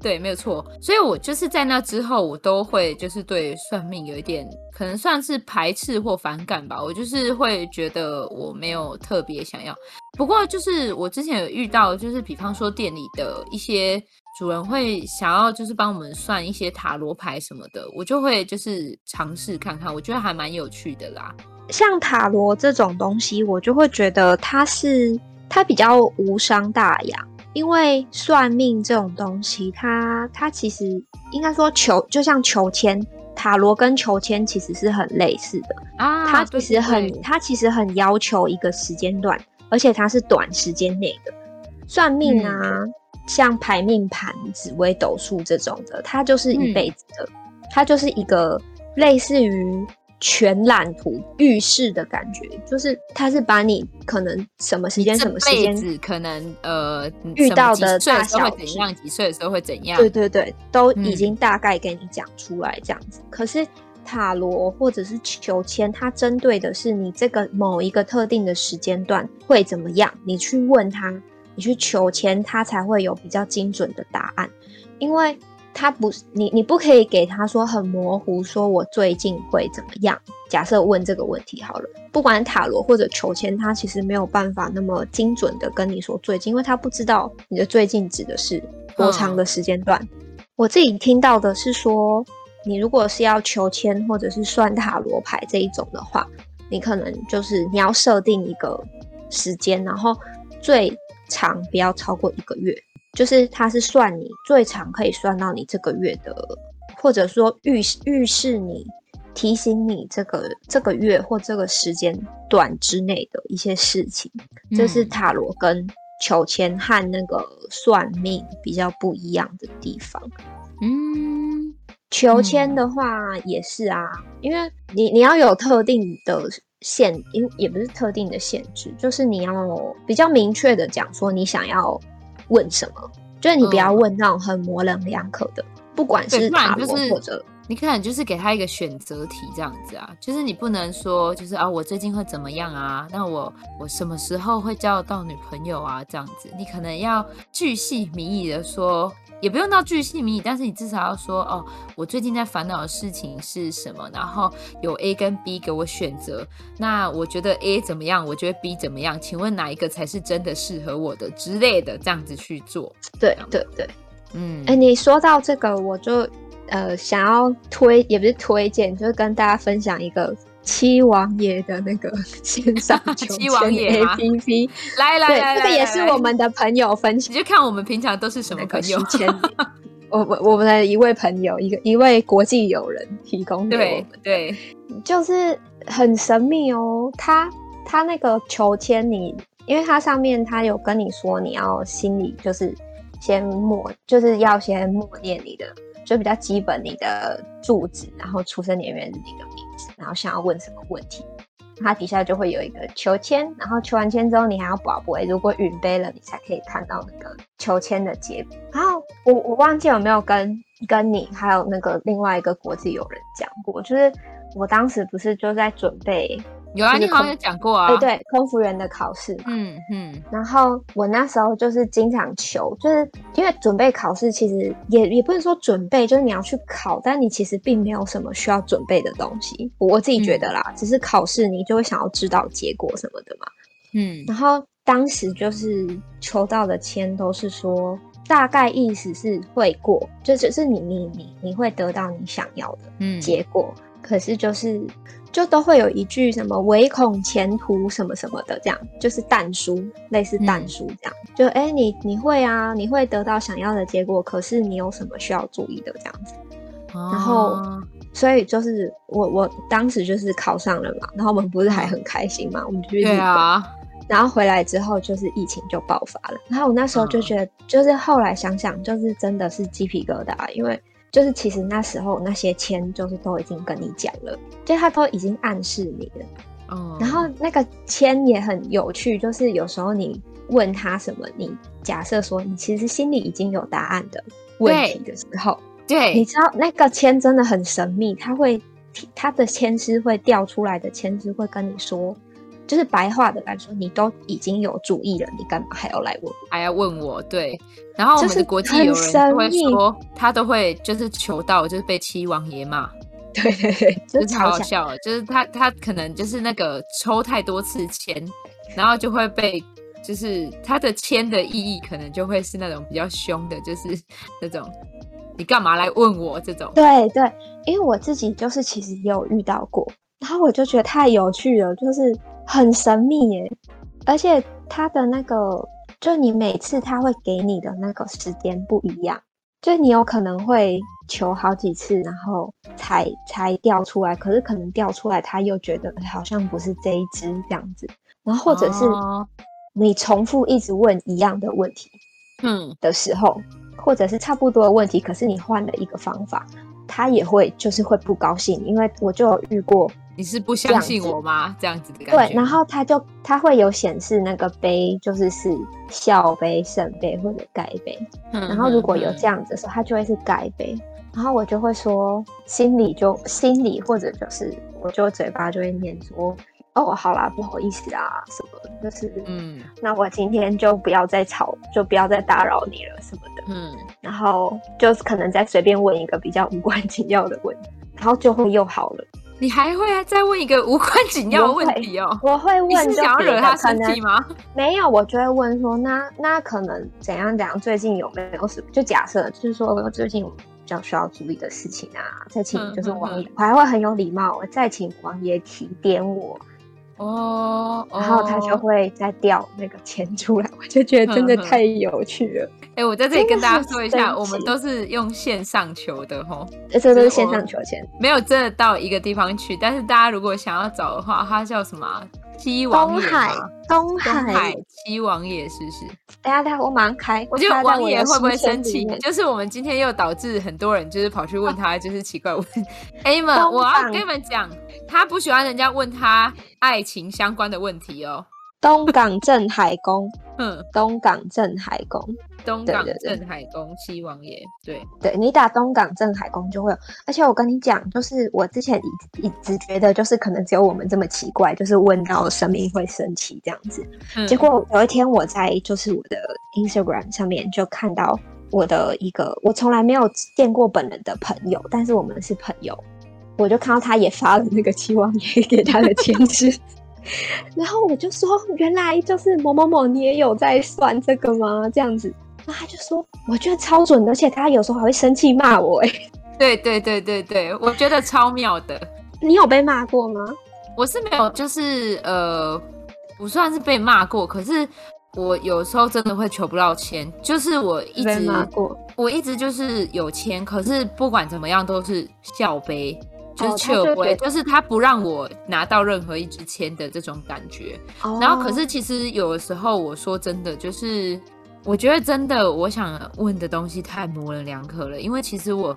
对，没有错。所以我就是在那之后，我都会就是对算命有一点可能算是排斥或反感吧。我就是会觉得我没有特别想要。不过就是我之前有遇到，就是比方说店里的一些主人会想要就是帮我们算一些塔罗牌什么的，我就会就是尝试看看，我觉得还蛮有趣的啦。像塔罗这种东西，我就会觉得它是。它比较无伤大雅，因为算命这种东西，它它其实应该说求就像求签，塔罗跟求签其实是很类似的啊。它其实很，它其实很要求一个时间段，而且它是短时间内的。算命啊，嗯、像排命盘、紫微斗数这种的，它就是一辈子的，嗯、它就是一个类似于。全览图预示的感觉，就是它是把你可能什么时间、什么时间，可能呃遇到的大小会怎样，几岁的时候会怎样，对对对，都已经大概给你讲出来这样子。嗯、可是塔罗或者是求签，它针对的是你这个某一个特定的时间段会怎么样，你去问他，你去求签，他才会有比较精准的答案，因为。他不是你，你不可以给他说很模糊，说我最近会怎么样？假设问这个问题好了，不管塔罗或者求签，他其实没有办法那么精准的跟你说最近，因为他不知道你的最近指的是多长的时间段。嗯、我自己听到的是说，你如果是要求签或者是算塔罗牌这一种的话，你可能就是你要设定一个时间，然后最长不要超过一个月。就是它是算你最长可以算到你这个月的，或者说预预示你、提醒你这个这个月或这个时间段之内的一些事情。这、是塔罗跟求签和那个算命比较不一样的地方。嗯，求签的话也是啊，因为你你要有特定的限，因也不是特定的限制，就是你要比较明确的讲说你想要。问什么？就是你不要问那种很模棱两可的，嗯、不管是塔罗或者你可能就是给他一个选择题这样子啊，就是你不能说就是啊我最近会怎么样啊？那我我什么时候会交到女朋友啊？这样子，你可能要巨细靡遗的说。也不用到巨细靡遗，但是你至少要说哦，我最近在烦恼的事情是什么？然后有 A 跟 B 给我选择，那我觉得 A 怎么样？我觉得 B 怎么样？请问哪一个才是真的适合我的之类的，这样子去做。对对对，嗯，哎、欸，你说到这个，我就呃想要推，也不是推荐，就是跟大家分享一个。七王爷的那个 线上求签 APP，来来来，这个也是我们的朋友分享。你就看我们平常都是什么朋友。我我我们的一位朋友，一个一位国际友人提供给我们。对，对就是很神秘哦。他他那个求签，你因为他上面他有跟你说，你要心里就是先默，就是要先默念你的，就比较基本你的住址，然后出生年月日那个名。然后想要问什么问题，它底下就会有一个求签，然后求完签之后，你还要博杯，如果圣杯了，你才可以看到那个求签的结果。然后我我忘记有没有跟跟你还有那个另外一个国际友人讲过，就是我当时不是就在准备。有啊，你好像有讲过啊。对，对，空服员的考试。嗯嗯。然后我那时候就是经常求，就是因为准备考试，其实也也不能说准备，就是你要去考，但你其实并没有什么需要准备的东西。我自己觉得啦，嗯、只是考试你就会想要知道结果什么的嘛。嗯。然后当时就是求到的签都是说，大概意思是会过，就只是你你你你会得到你想要的结果，嗯、可是就是。就都会有一句什么唯恐前途什么什么的，这样就是淡书，类似淡书这样。嗯、就哎、欸，你你会啊，你会得到想要的结果，可是你有什么需要注意的这样子。哦、然后，所以就是我我当时就是考上了嘛，然后我们不是还很开心嘛，我们就去日本。啊、然后回来之后就是疫情就爆发了，然后我那时候就觉得，就是后来想想，就是真的是鸡皮疙瘩，因为。就是其实那时候那些签就是都已经跟你讲了，就他都已经暗示你了。哦。然后那个签也很有趣，就是有时候你问他什么，你假设说你其实心里已经有答案的问题的时候，对，对你知道那个签真的很神秘，他会他的签师会掉出来的签师会跟你说，就是白话的来说，你都已经有主意了，你干嘛还要来问？还要问我？对。然后我们的国际友人会说，他都会就是求到，就是被七王爷骂。对对对，就是超好笑的，就是他他可能就是那个抽太多次签，然后就会被，就是他的签的意义可能就会是那种比较凶的，就是 那种你干嘛来问我这种。对对，因为我自己就是其实也有遇到过，然后我就觉得太有趣了，就是很神秘耶，而且他的那个，就你每次他会给你的那个时间不一样。就你有可能会求好几次，然后才才掉出来，可是可能掉出来，他又觉得好像不是这一只这样子，然后或者是你重复一直问一样的问题，嗯的时候，或者是差不多的问题，可是你换了一个方法，他也会就是会不高兴，因为我就有遇过。你是不相信我吗？这样子的感觉。对，然后它就它会有显示那个杯，就是是笑杯、圣杯或者盖杯。嗯。然后如果有这样子的时候，它就会是盖杯。然后我就会说，心里就心里或者就是，我就嘴巴就会念说，哦，好啦，不好意思啊，什么，就是嗯，那我今天就不要再吵，就不要再打扰你了什么的。嗯。然后就是可能再随便问一个比较无关紧要的问题，然后就会又好了。你还会再问一个无关紧要的问题哦？我会问，你是想要惹他生气吗？没有，我就会问说，那那可能怎样怎样？最近有没有什么？就假设就是说，我最近有比较需要注意的事情啊，再请就是王爷，我还会很有礼貌，我再请王爷提点我。哦，然后他就会再掉那个钱出来，我就觉得真的太有趣了。哎、欸，我在这里跟大家说一下，我们都是用线上求的吼，这都是线上求钱，没有真的到一个地方去。但是大家如果想要找的话，它叫什么？七王爷，东海，东海，七王爷是不是？等下等下，我马上开。我觉得王爷会不会生气？就是我们今天又导致很多人就是跑去问他，就是奇怪问。哎、啊、们、欸，我要跟你们讲，他不喜欢人家问他爱情相关的问题哦。东港镇海宫，嗯，东港镇海宫，东港镇海宫七王爷，对对，你打东港镇海宫就会有。而且我跟你讲，就是我之前一一直觉得，就是可能只有我们这么奇怪，就是问到神明会生气这样子。嗯、结果有一天我在就是我的 Instagram 上面就看到我的一个我从来没有见过本人的朋友，但是我们是朋友，我就看到他也发了那个七王爷给他的签诗。然后我就说，原来就是某某某，你也有在算这个吗？这样子，然后他就说，我觉得超准，而且他有时候还会生气骂我。哎，对对对对对，我觉得超妙的。你有被骂过吗？我是没有，就是呃，不算是被骂过，可是我有时候真的会求不到签，就是我一直骂过，我一直就是有签，可是不管怎么样都是笑杯。就是撤回，就是他不让我拿到任何一支签的这种感觉。Oh. 然后，可是其实有的时候，我说真的，就是我觉得真的，我想问的东西太模棱两可了，因为其实我。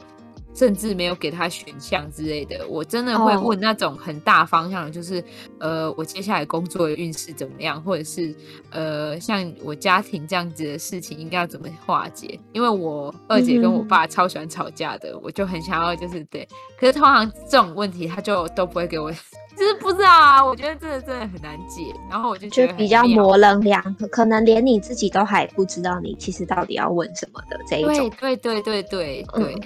甚至没有给他选项之类的，我真的会问那种很大方向的，就是、oh. 呃，我接下来工作的运势怎么样，或者是呃，像我家庭这样子的事情应该要怎么化解？因为我二姐跟我爸超喜欢吵架的，mm -hmm. 我就很想要就是对，可是通常这种问题他就都不会给我，就是不知道啊，我觉得真的真的很难解，然后我就觉得就比较模棱两可，可能连你自己都还不知道你其实到底要问什么的这一种，对对对对对对。嗯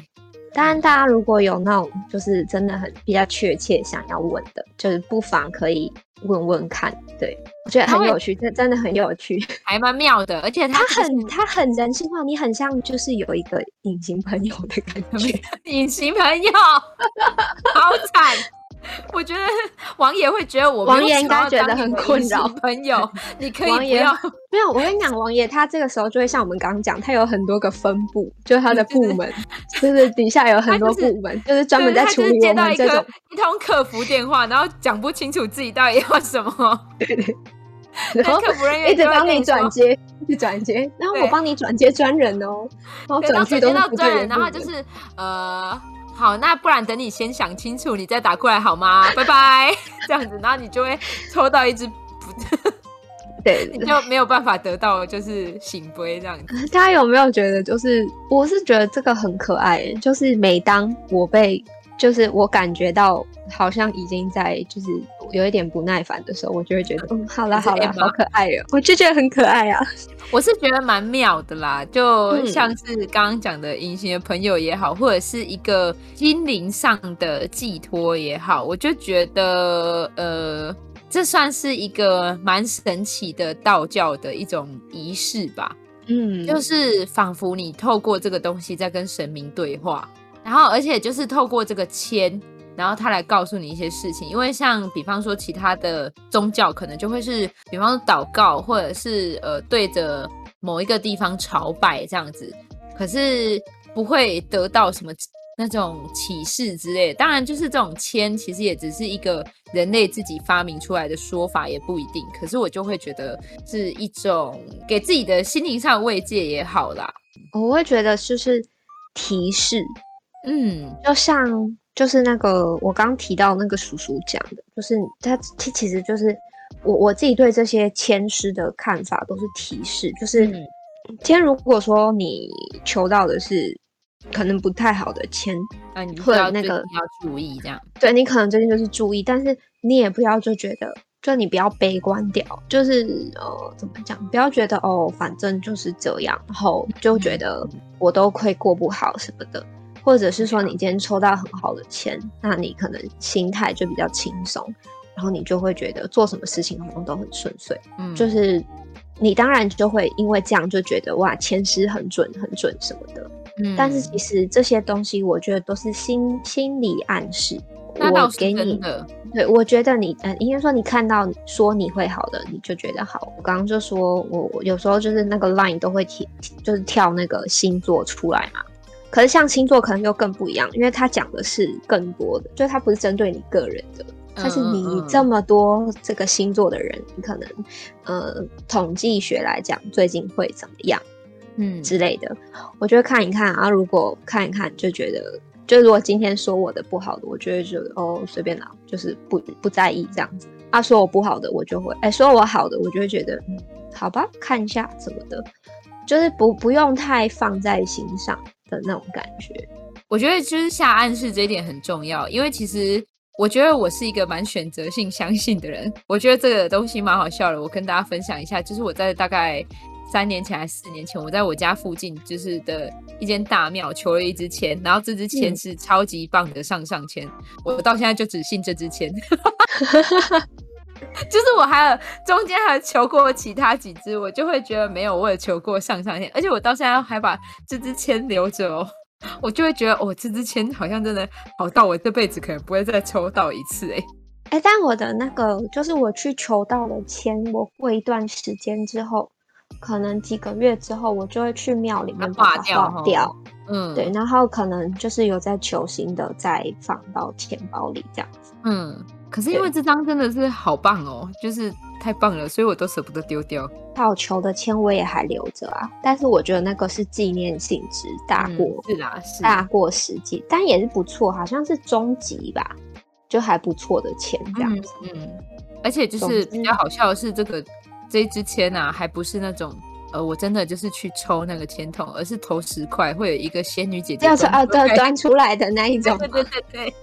当然，大家如果有那种就是真的很比较确切想要问的，就是不妨可以问问看。对，我觉得很有趣，这真的很有趣，还蛮妙的。而且他很他很人性化，你很像就是有一个隐形朋友的感觉，隐形朋友，好惨。我觉得 王爷会觉得我王爷应该觉得很困扰。朋友，你可以不要没有。我跟你讲，王爷他这个时候就会像我们刚刚讲，他有很多个分部，就是他的部门，就是底下有很多部门，就是、就是专门在处理我们这种一通客服电话，然后讲不清楚自己到底要什么。对对。然后客服人员一直帮你转接，去转接，然后我帮你转接专人哦，然后转接到专人，然后就是呃。好，那不然等你先想清楚，你再打过来好吗？拜拜，这样子，然后你就会抽到一只不，对，你就没有办法得到就是醒杯这样子。大家有没有觉得，就是我是觉得这个很可爱，就是每当我被就是我感觉到好像已经在就是有一点不耐烦的时候，我就会觉得嗯，好了好了，好可爱哦，我就觉得很可爱啊。我是觉得蛮妙的啦，就像是刚刚讲的隐形的朋友也好，或者是一个心灵上的寄托也好，我就觉得呃，这算是一个蛮神奇的道教的一种仪式吧。嗯，就是仿佛你透过这个东西在跟神明对话。然后，而且就是透过这个签，然后他来告诉你一些事情。因为像比方说其他的宗教，可能就会是，比方说祷告，或者是呃对着某一个地方朝拜这样子，可是不会得到什么那种启示之类。当然，就是这种签其实也只是一个人类自己发明出来的说法，也不一定。可是我就会觉得是一种给自己的心灵上慰藉也好啦。我会觉得就是提示。嗯，就像就是那个我刚提到那个叔叔讲的，就是他其实就是我我自己对这些签诗的看法都是提示，就是嗯。今天如果说你求到的是可能不太好的签，啊，你会要那个要注意这样，对你可能最近就是注意，但是你也不要就觉得，就你不要悲观掉，就是呃怎么讲，不要觉得哦反正就是这样，然后就觉得我都会过不好什么的。或者是说你今天抽到很好的签，那你可能心态就比较轻松，然后你就会觉得做什么事情好像都很顺遂。嗯，就是你当然就会因为这样就觉得哇，签诗很准很准什么的。嗯，但是其实这些东西我觉得都是心心理暗示。我给你的，对，我觉得你呃，应该说你看到说你会好的，你就觉得好。我刚刚就说我我有时候就是那个 line 都会跳，就是跳那个星座出来嘛。可是像星座可能又更不一样，因为它讲的是更多的，就是它不是针对你个人的，它是你这么多这个星座的人，你可能呃统计学来讲最近会怎么样，嗯之类的，我就会看一看啊。如果看一看就觉得，就如果今天说我的不好的，我就会觉得哦随便啦，就是不不在意这样子。啊说我不好的，我就会哎说我好的，我就会觉得嗯好吧，看一下什么的，就是不不用太放在心上。的那种感觉，我觉得就是下暗示这一点很重要，因为其实我觉得我是一个蛮选择性相信的人。我觉得这个东西蛮好笑的，我跟大家分享一下，就是我在大概三年前还是四年前，我在我家附近就是的一间大庙求了一支签，然后这支签是超级棒的上上签，我到现在就只信这支签。就是我还有中间还求过其他几支，我就会觉得没有，我有求过上上签，而且我到现在还把这支签留着哦，我就会觉得哦，这支签好像真的好到我这辈子可能不会再抽到一次哎哎、但我的那个就是我去求到了签，我过一段时间之后，可能几个月之后，我就会去庙里面把它化掉，嗯，对，然后可能就是有在求新的再放到钱包里这样子，嗯。可是因为这张真的是好棒哦，就是太棒了，所以我都舍不得丢掉。好球的签我也还留着啊，但是我觉得那个是纪念性质大过，嗯、是啊，是大过实际，但也是不错，好像是中级吧，就还不错的钱这样子嗯。嗯，而且就是比较好笑的是，这个这支签啊，还不是那种呃，我真的就是去抽那个签筒，而是投十块会有一个仙女姐姐端啊，端，端出来的那一种，对对对对。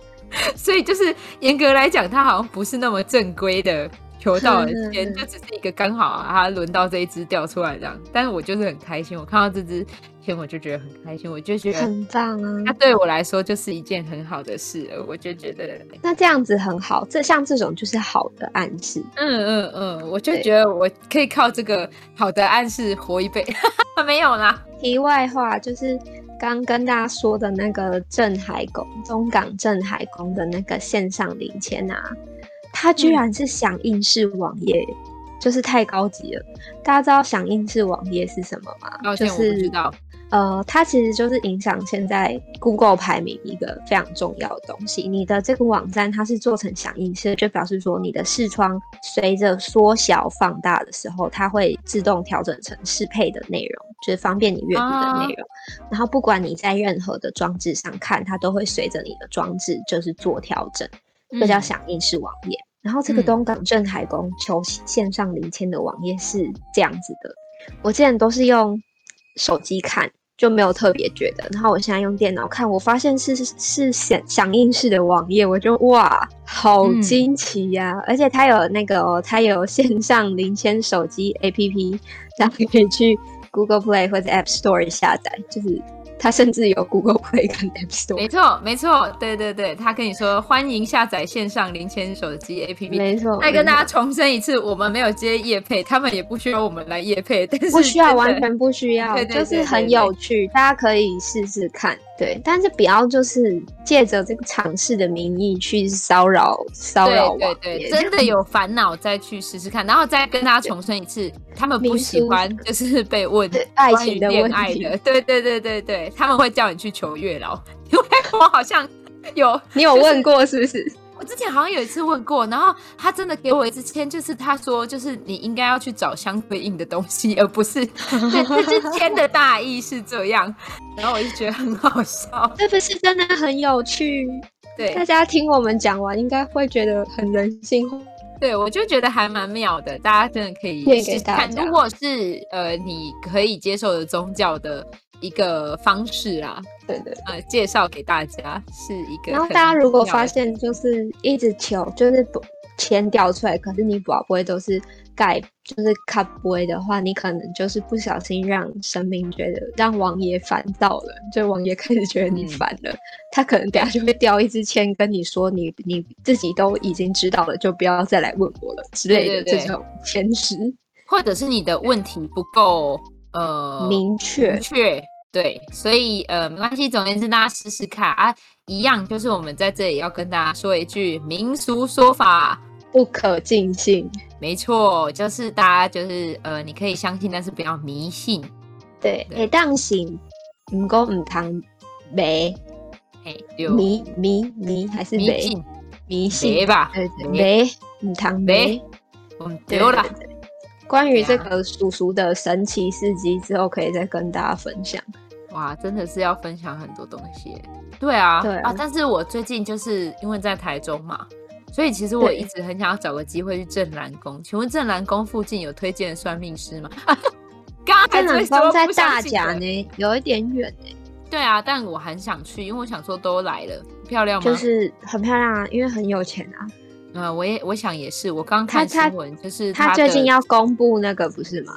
所以就是严格来讲，它好像不是那么正规的求到的签，就只是一个刚好啊，它轮到这一只掉出来这样。但是我就是很开心，我看到这只签我就觉得很开心，我就觉得很棒啊。它对我来说就是一件很好的事，我就觉得那这样子很好。这像这种就是好的暗示。嗯嗯嗯，我就觉得我可以靠这个好的暗示活一辈子。没有啦，题外话就是。刚跟大家说的那个镇海宫，中港镇海宫的那个线上领签啊，它居然是响应式网页，嗯，就是太高级了。大家知道响应式网页是什么吗？就是知道。呃，它其实就是影响现在 Google 排名一个非常重要的东西。你的这个网站它是做成响应式，就表示说你的视窗随着缩小放大的时候，它会自动调整成适配的内容，就是方便你阅读的内容。啊。然后不管你在任何的装置上看，它都会随着你的装置就是做调整，这叫响应式网页。嗯。然后这个东港镇海宫求线上零签的网页是这样子的，我之前都是用手机看。就没有特别觉得。然后我现在用电脑看，我发现是是是响响应式的网页，我就哇，好惊奇呀、啊！嗯、而且它有那个、哦，它有线上零签手机 APP，大家可以去 Google Play 或者 App Store 下载，就是。他甚至有 Google Play 跟 App Store。没错，没错，对对对，他跟你说欢迎下载线上零钱手机 APP。没错，再跟大家重申一次，我们没有接夜配，他们也不需要我们来夜配，但是不需要，完全不需要，对就是很有趣，大家可以试试看。对，但是不要就是借着这个尝试的名义去骚扰骚扰我。对对，真的有烦恼再去试试看，然后再跟大家重申一次，他们不喜欢就是被问爱情的问题的。对对对对对，他们会叫你去求月老，因为我好像有，你有问过是不是？我之前好像有一次问过，然后他真的给我一支签，就是他说，就是你应该要去找相对应的东西，而不是 对这支签的大意是这样。然后我就觉得很好笑，这不是真的很有趣？对，大家听我们讲完，应该会觉得很人性化。对，我就觉得还蛮妙的，大家真的可以看。如果是呃，你可以接受的宗教的。一个方式啊，对对，呃，介绍给大家是一个。然后大家如果发现就是一直求，就是不钱掉出来，可是你宝贝都是盖，就是卡不会的话，你可能就是不小心让神明觉得，让王爷烦躁了，就王爷开始觉得你烦了，嗯、他可能等下就会掉一支签跟你说你，你你自己都已经知道了，就不要再来问我了之类的这种 签诗，或者是你的问题不够。呃，明确。明确，对，所以呃，没关系，总而言之，大家试试看。啊，一样就是我们在这里要跟大家说一句民俗说法，不可尽信，没错，就是大家就是呃，你可以相信，但是不要迷信，对，会当信，唔过唔通迷，嘿，迷迷迷还是迷信，迷信吧，迷唔通迷，嗯，对了。关于这个叔叔的神奇事迹，之后可以再跟大家分享。哇，真的是要分享很多东西。对啊，对啊，啊。但是我最近就是因为在台中嘛，所以其实我一直很想要找个机会去正南宫。对请问正南宫附近有推荐的算命师吗？刚 正南宫在大甲呢，有一点远呢。对啊，但我很想去，因为我想说都来了，漂亮吗？就是很漂亮啊，因为很有钱啊。呃，我也我想也是，我刚看新闻，就是他，他最近要公布那个不是吗？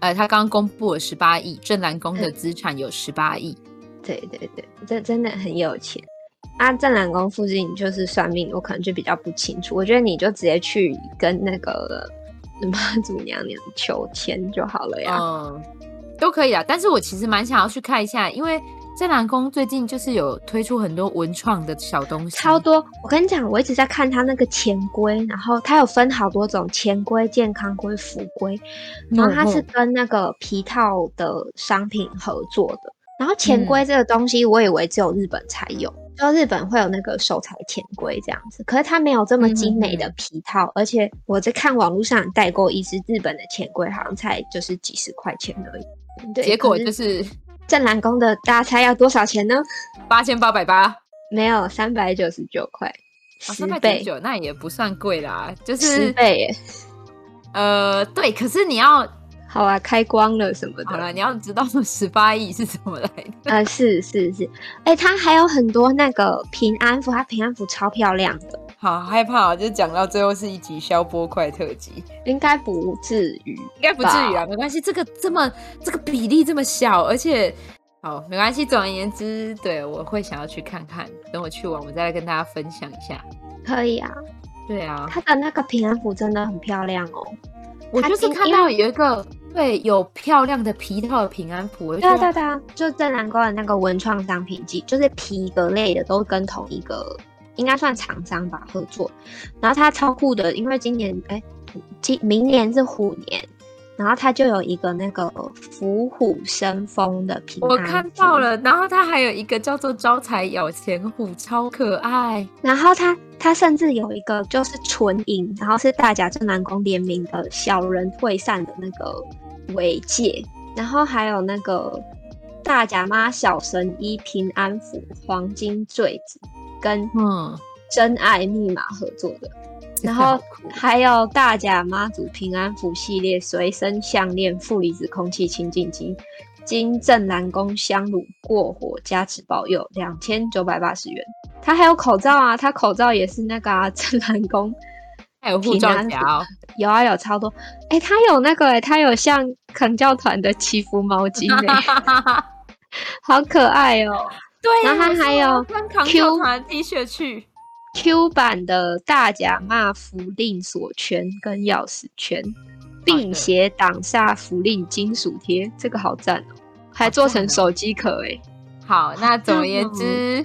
呃，他刚公布了十八亿，正南宫的资产有十八亿。对对对，这真的很有钱。啊，正南宫附近就是算命，我可能就比较不清楚。我觉得你就直接去跟那个妈 祖娘娘求签就好了呀。嗯，都可以啊，但是我其实蛮想要去看一下，因为。正南宫最近就是有推出很多文创的小东西，超多。我跟你讲，我一直在看他那个钱龟，然后它有分好多种钱龟、健康龟、福龟，然后它是跟那个皮套的商品合作的。然后钱龟这个东西，我以为只有日本才有，就日本会有那个手裁钱龟这样子，可是它没有这么精美的皮套，而且我在看网络上代购一只日本的钱龟，好像才就是几十块钱而已。对，结果就是。正南宫的，大家猜要多少钱呢？八千八百八，没有三百九十九块，十倍，那也不算贵啦，就是十倍耶。呃，对，可是你要好啊，开光了什么的。好了，你要知道十八亿是怎么来的。呃，是是是，哎、欸，它还有很多那个平安符，它平安符超漂亮的。好害怕啊！就讲到最后是一集消波块特辑，应该不至于，应该不至于啊，没关系。这个这么这个比例这么小，而且好没关系。总而言之，对我会想要去看看，等我去完，我再来跟大家分享一下。可以啊，对啊，它的那个平安符真的很漂亮哦。我就是看到有一个对有漂亮的皮套的平安符，对对对，就正南宫的那个文创商品机，就是皮革类的，都跟同一个。应该算厂商吧，合作。然后他超酷的，因为今年哎，今明年是虎年，然后他就有一个那个伏虎生风的平安。我看到了，然后他还有一个叫做招财咬钱虎，超可爱。然后他他甚至有一个就是纯银，然后是大甲镇南宫联名的小人会散的那个尾戒，然后还有那个大甲妈小神医平安符黄金坠子。跟嗯真爱密码合作的，嗯、然后还有大甲妈祖平安符系列随身项链、负离子空气清净机，经正南宫香炉过火加持保佑，两千九百八十元。他还有口罩啊，他口罩也是那个啊，正南宫。还有护照夹，有啊，有超多。哎、欸，他有那个、欸，哎，他有像扛教团的祈福毛巾、欸，好可爱哦、喔。对，然后他还有 Q 团 T 恤去 Q 版的大甲骂符令锁圈跟钥匙圈，并写挡煞符令金属贴，这个好赞哦、喔，还做成手机壳哎、欸。好，那总而言之，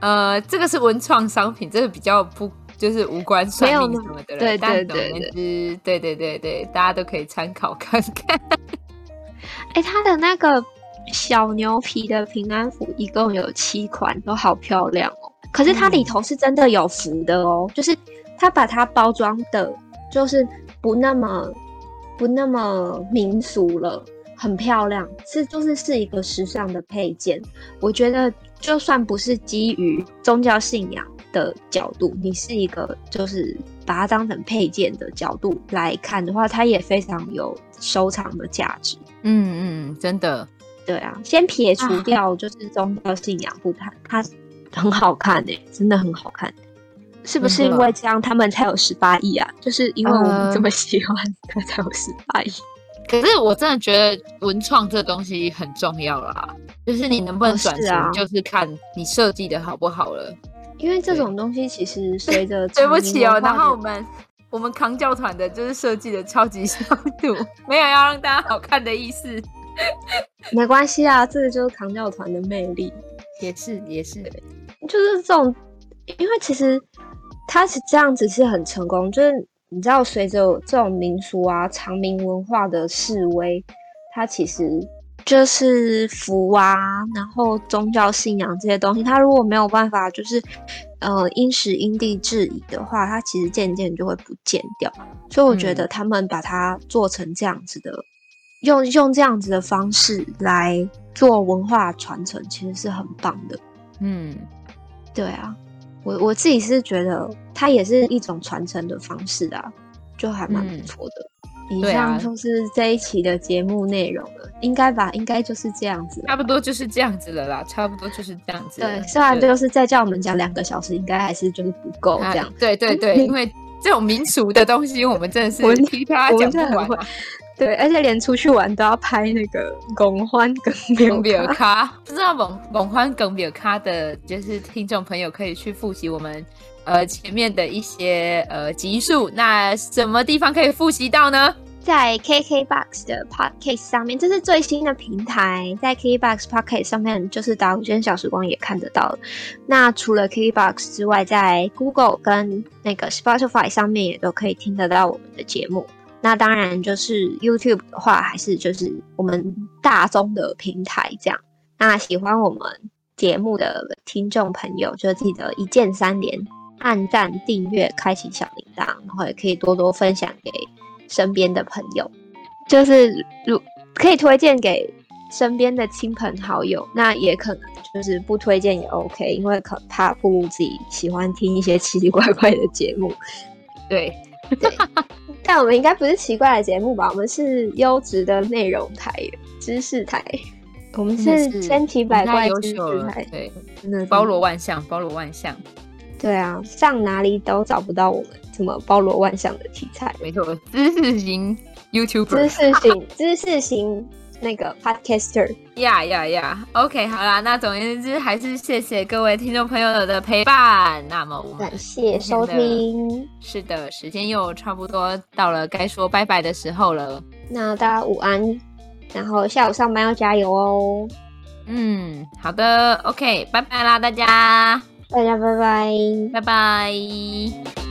呃，这个是文创商品，这个比较不。就是无关算命什么的，对对对对，对对对对，大家都可以参考看看。哎、欸，它的那个小牛皮的平安符一共有七款，都好漂亮哦。可是它里头是真的有符的哦，嗯、就是它把它包装的，就是不那么不那么民俗了，很漂亮，是就是是一个时尚的配件。我觉得就算不是基于宗教信仰。的角度，你是一个就是把它当成配件的角度来看的话，它也非常有收藏的价值。嗯嗯，真的，对啊。先撇除掉就是宗教信仰不谈，它很好看诶、欸，真的很好看。是不是因为这样他们才有十八亿啊？就是因为我们这么喜欢，它、呃、才有十八亿。可是我真的觉得文创这东西很重要啦，就是你能不能转型，就是看你设计的好不好了。因为这种东西其实 随着对不起哦，然后我们我们扛教团的就是设计的超级 消毒，没有要让大家好看的意思。没关系啊，这个就是扛教团的魅力，也是也是，就是这种，因为其实他是这样子是很成功，就是你知道，随着这种民俗啊、长明文化的示威，它其实。就是福啊，然后宗教信仰这些东西，它如果没有办法，就是呃因时因地制宜的话，它其实渐渐就会不见掉。所以我觉得他们把它做成这样子的，嗯、用用这样子的方式来做文化传承，其实是很棒的。嗯，对啊，我我自己是觉得它也是一种传承的方式啊，就还蛮不错的。嗯以上就是这一期的节目内容了，啊、应该吧？应该就是这样子，差不多就是这样子了啦，差不多就是这样子。对，虽然就是再叫我们讲两个小时，应该还是就是不够这样。对对对，因为这种民俗的东西，我们真的是听他讲不完。对，而且连出去玩都要拍那个拱欢梗比尔卡，不知道拱拱欢梗比尔卡的，就是听众朋友可以去复习我们。呃，前面的一些呃集数，那什么地方可以复习到呢？在 KKBOX 的 Podcast 上面，这是最新的平台，在 KKBOX Podcast 上面，就是打五间小时光也看得到了。那除了 KKBOX 之外，在 Google 跟那个 Spotify 上面也都可以听得到我们的节目。那当然，就是 YouTube 的话，还是就是我们大众的平台这样。那喜欢我们节目的听众朋友，就记得一键三连。按赞、订阅、开启小铃铛，然后也可以多多分享给身边的朋友，就是如可以推荐给身边的亲朋好友。那也可能就是不推荐也 OK，因为可怕暴露自己喜欢听一些奇奇怪怪的节目。对，对，但我们应该不是奇怪的节目吧？我们是优质的内容台、知识台。我们是千奇百怪知识台，对，真的包罗万象，包罗万象。对啊，上哪里都找不到我们这么包罗万象的题材。没错，知识型 YouTuber，知识型知识型那个 Podcaster。呀呀呀！OK，好啦，那总而言之，还是谢谢各位听众朋友的陪伴。那么我们感谢收听。是的，时间又差不多到了该说拜拜的时候了。那大家午安，然后下午上班要加油哦。嗯，好的，OK，拜拜啦，大家。大家拜拜，拜拜。